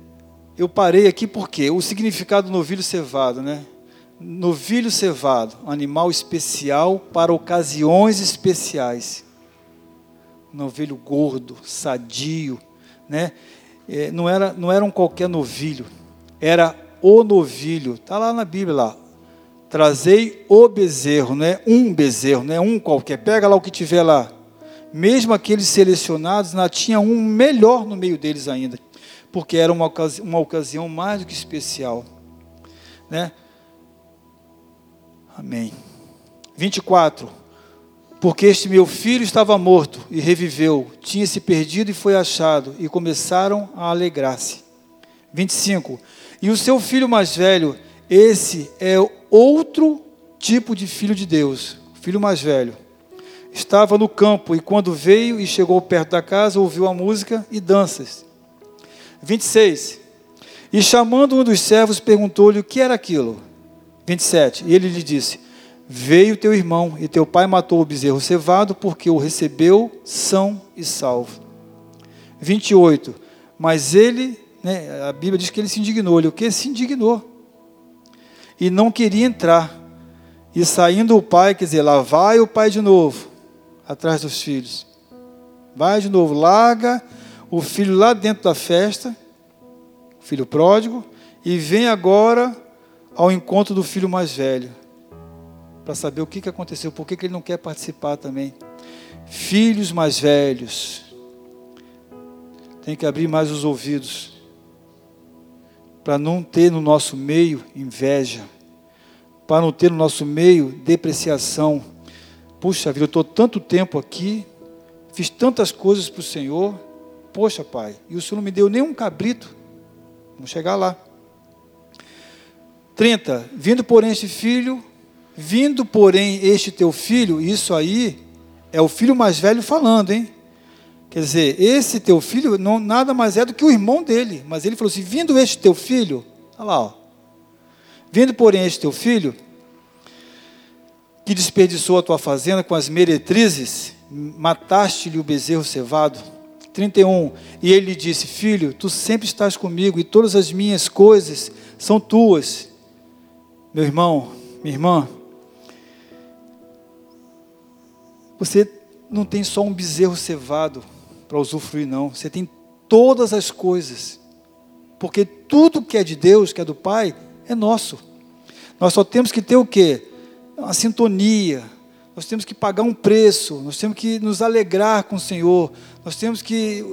eu parei aqui porque o significado do novilho cevado, né? novilho cevado, um animal especial para ocasiões especiais. novilho gordo, sadio, né? É, não, era, não era um qualquer novilho, era o novilho. Está lá na Bíblia, lá. Trazei o bezerro, não é um bezerro, não é um qualquer. Pega lá o que tiver lá. Mesmo aqueles selecionados, não tinha um melhor no meio deles ainda, porque era uma, ocasi uma ocasião mais do que especial. Né? Amém. 24. Porque este meu filho estava morto e reviveu, tinha se perdido e foi achado, e começaram a alegrar-se. 25. E o seu filho mais velho, esse é outro tipo de filho de Deus, filho mais velho. Estava no campo e quando veio e chegou perto da casa, ouviu a música e danças. 26. E chamando um dos servos, perguntou-lhe o que era aquilo. 27. E ele lhe disse: Veio teu irmão e teu pai matou o bezerro cevado porque o recebeu são e salvo. 28. Mas ele, né, a Bíblia diz que ele se indignou. Ele o que? Se indignou. E não queria entrar. E saindo o pai, quer dizer, lá vai o pai de novo, atrás dos filhos. Vai de novo, larga o filho lá dentro da festa, filho pródigo, e vem agora ao encontro do filho mais velho para saber o que, que aconteceu, por que, que ele não quer participar também. Filhos mais velhos, tem que abrir mais os ouvidos, para não ter no nosso meio inveja, para não ter no nosso meio depreciação. Puxa vida, eu estou tanto tempo aqui, fiz tantas coisas para o Senhor, poxa Pai, e o Senhor não me deu nem um cabrito, vamos chegar lá. 30. Vindo, porém, este filho, Vindo, porém, este teu filho, isso aí é o filho mais velho falando, hein? Quer dizer, esse teu filho não, nada mais é do que o irmão dele. Mas ele falou assim: vindo este teu filho, olha lá, ó. Vindo, porém, este teu filho, que desperdiçou a tua fazenda com as meretrizes, mataste-lhe o bezerro cevado. 31. E ele lhe disse: Filho, tu sempre estás comigo e todas as minhas coisas são tuas. Meu irmão, minha irmã, Você não tem só um bezerro cevado para usufruir, não. Você tem todas as coisas. Porque tudo que é de Deus, que é do Pai, é nosso. Nós só temos que ter o quê? Uma sintonia. Nós temos que pagar um preço. Nós temos que nos alegrar com o Senhor. Nós temos que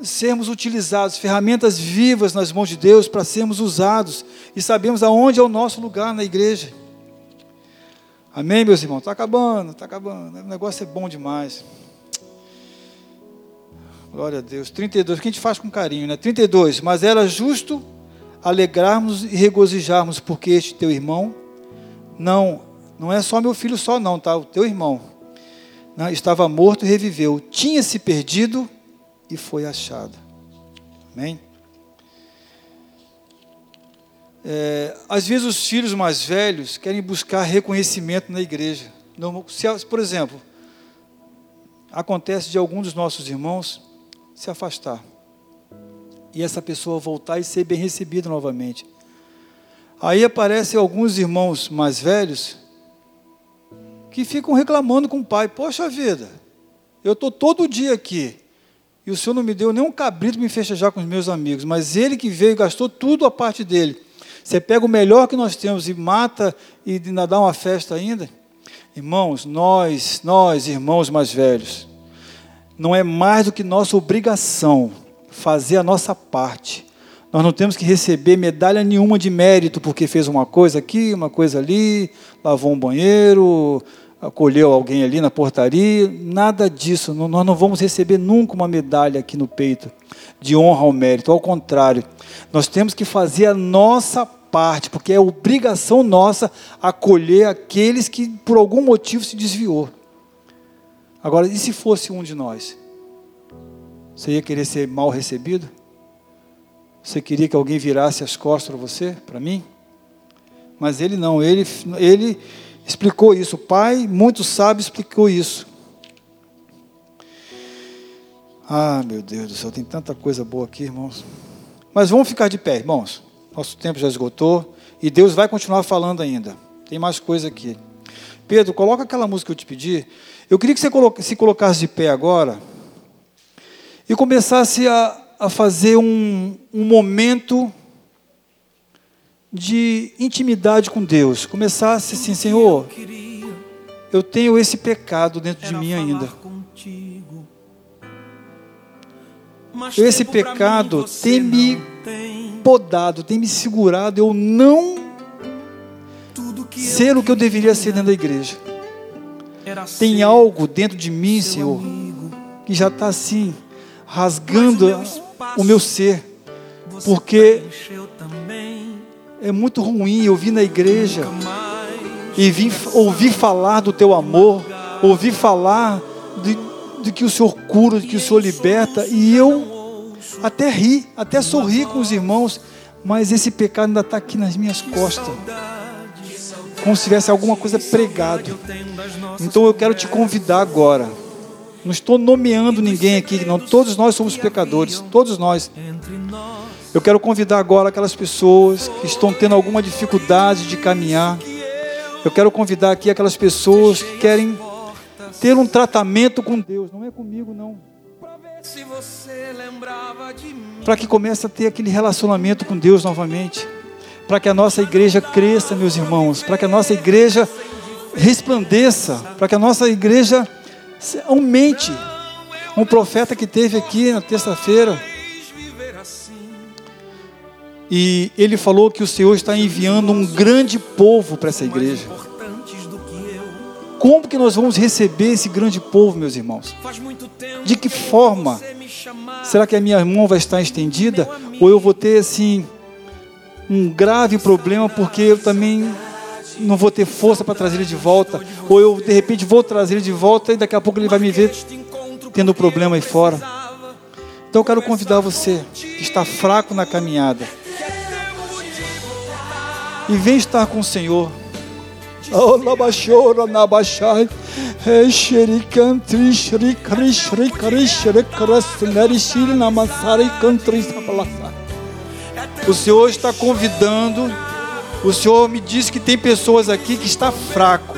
sermos utilizados, ferramentas vivas nas mãos de Deus para sermos usados e sabemos aonde é o nosso lugar na igreja. Amém, meus irmãos? Está acabando, está acabando. O negócio é bom demais. Glória a Deus. 32, o que a gente faz com carinho, né? 32, mas era justo alegrarmos e regozijarmos, porque este teu irmão, não, não é só meu filho só não, tá? O teu irmão, não, né? estava morto e reviveu, tinha se perdido e foi achado. Amém? É, às vezes os filhos mais velhos querem buscar reconhecimento na igreja. Por exemplo, acontece de algum dos nossos irmãos se afastar e essa pessoa voltar e ser bem recebida novamente. Aí aparecem alguns irmãos mais velhos que ficam reclamando com o pai: Poxa vida, eu estou todo dia aqui e o senhor não me deu nem um cabrito para me festejar com os meus amigos, mas ele que veio gastou tudo a parte dele. Você pega o melhor que nós temos e mata e ainda dá uma festa ainda. Irmãos, nós, nós, irmãos mais velhos, não é mais do que nossa obrigação fazer a nossa parte. Nós não temos que receber medalha nenhuma de mérito porque fez uma coisa aqui, uma coisa ali, lavou um banheiro, acolheu alguém ali na portaria, nada disso. Nós não vamos receber nunca uma medalha aqui no peito de honra ao mérito. Ao contrário, nós temos que fazer a nossa parte, porque é obrigação nossa acolher aqueles que por algum motivo se desviou. Agora, e se fosse um de nós? Você ia querer ser mal recebido? Você queria que alguém virasse as costas para você, para mim? Mas ele não, ele, ele explicou isso. O pai, muito sábio, explicou isso. Ah, meu Deus do céu, tem tanta coisa boa aqui, irmãos. Mas vamos ficar de pé, irmãos. Nosso tempo já esgotou e Deus vai continuar falando ainda. Tem mais coisa aqui. Pedro, coloca aquela música que eu te pedi. Eu queria que você se colocasse de pé agora. e começasse a, a fazer um, um momento de intimidade com Deus. Começasse assim, Senhor, eu tenho esse pecado dentro de mim ainda. Esse pecado tem me podado, tem me segurado, eu não ser o que eu deveria ser dentro da igreja. Tem algo dentro de mim, Senhor, que já está assim, rasgando o meu ser, porque é muito ruim eu vir na igreja e vim ouvir falar do teu amor, ouvir falar de, de que o Senhor cura, de que o Senhor liberta, e eu até ri, até sorri com os irmãos, mas esse pecado ainda está aqui nas minhas costas, como se tivesse alguma coisa pregado. Então eu quero te convidar agora. Não estou nomeando ninguém aqui, não. Todos nós somos pecadores, todos nós. Eu quero convidar agora aquelas pessoas que estão tendo alguma dificuldade de caminhar. Eu quero convidar aqui aquelas pessoas que querem ter um tratamento com Deus. Não é comigo, não. Para que comece a ter aquele relacionamento com Deus novamente. Para que a nossa igreja cresça, meus irmãos. Para que a nossa igreja resplandeça. Para que a nossa igreja aumente. Um profeta que teve aqui na terça-feira. E ele falou que o Senhor está enviando um grande povo para essa igreja. Como que nós vamos receber esse grande povo, meus irmãos? De que forma? Será que a minha mão vai estar estendida? Ou eu vou ter, assim, um grave problema porque eu também não vou ter força para trazer ele de volta? Ou eu, de repente, vou trazer ele de volta e daqui a pouco ele vai me ver tendo problema aí fora? Então eu quero convidar você que está fraco na caminhada e vem estar com o Senhor. O Senhor está convidando. O Senhor me disse que tem pessoas aqui que está fraco,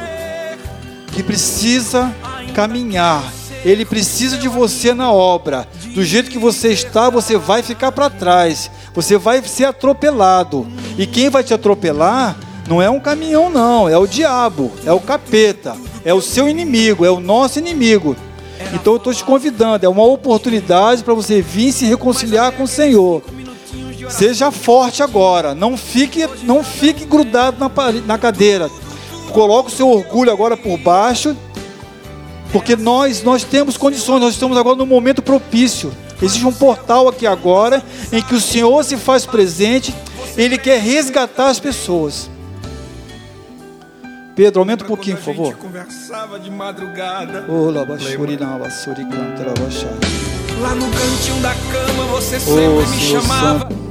que precisa caminhar. Ele precisa de você na obra. Do jeito que você está, você vai ficar para trás. Você vai ser atropelado. E quem vai te atropelar não é um caminhão, não. É o diabo, é o capeta, é o seu inimigo, é o nosso inimigo. Então eu estou te convidando. É uma oportunidade para você vir se reconciliar com o Senhor. Seja forte agora. Não fique, não fique grudado na, na cadeira. Coloque o seu orgulho agora por baixo. Porque nós, nós temos condições, nós estamos agora no momento propício. Existe um portal aqui agora em que o Senhor se faz presente, ele quer resgatar as pessoas. Pedro, aumenta um pouquinho, por favor. conversava de madrugada. Lá no cantinho da cama você sempre me chamava.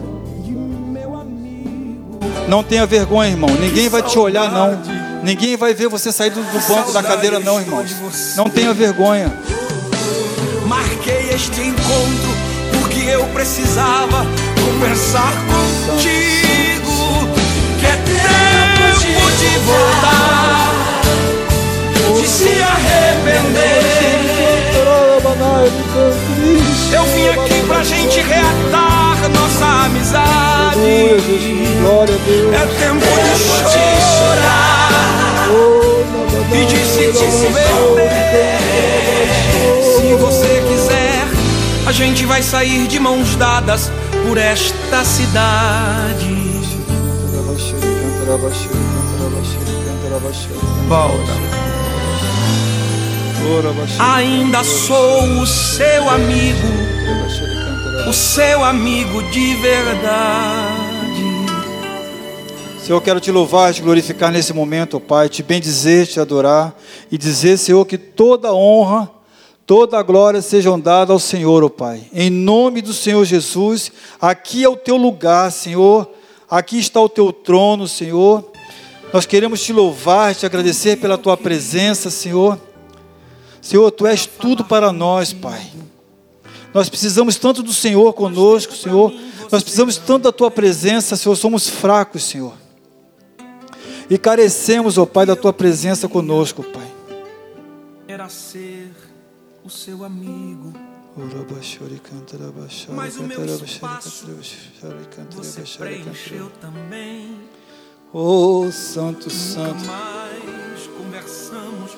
Não tenha vergonha, irmão. Ninguém vai te olhar, não. Ninguém vai ver você sair do, banco da cadeira, não, irmãos. Não tenha vergonha este encontro porque eu precisava conversar contigo. Que é tempo de voltar, de se arrepender. Eu vim aqui pra gente reatar nossa amizade. É tempo de chorar e de se converter. Se você quiser a gente vai sair de mãos dadas por esta cidade. Volta. Ainda sou o seu amigo, o seu amigo de verdade. Senhor, quero te louvar, te glorificar nesse momento, Pai, te bendizer, te adorar e dizer, Senhor, que toda honra Toda glória sejam dada ao Senhor, ó oh Pai. Em nome do Senhor Jesus, aqui é o teu lugar, Senhor. Aqui está o teu trono, Senhor. Nós queremos te louvar, te agradecer pela tua presença, Senhor. Senhor, tu és tudo para nós, Pai. Nós precisamos tanto do Senhor conosco, Senhor. Nós precisamos tanto da tua presença, Senhor. Somos fracos, Senhor. E carecemos, ó oh Pai, da tua presença conosco, Pai. Era ser o seu amigo. Mas o meu espaço você preencheu também. Oh, Santo, Nunca Santo. mais conversamos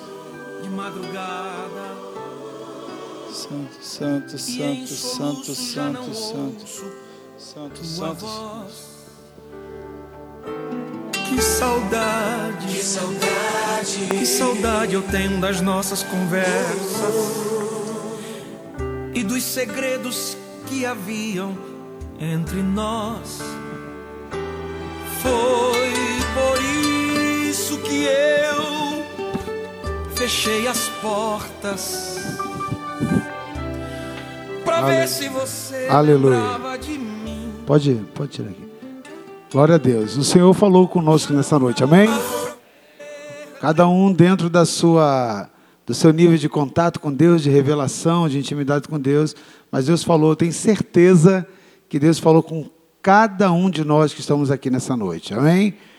de madrugada. Santo, Santo, Santo, Santo, Santo, Santo. Santo, Santo. Que saudade, que saudade, que saudade eu tenho das nossas conversas e dos segredos que haviam entre nós. Foi por isso que eu fechei as portas pra Ale- ver se você Aleluia. lembrava de mim. Pode, pode tirar aqui. Glória a Deus. O Senhor falou conosco nessa noite, amém? Cada um dentro da sua, do seu nível de contato com Deus, de revelação, de intimidade com Deus. Mas Deus falou, eu tenho certeza que Deus falou com cada um de nós que estamos aqui nessa noite, amém?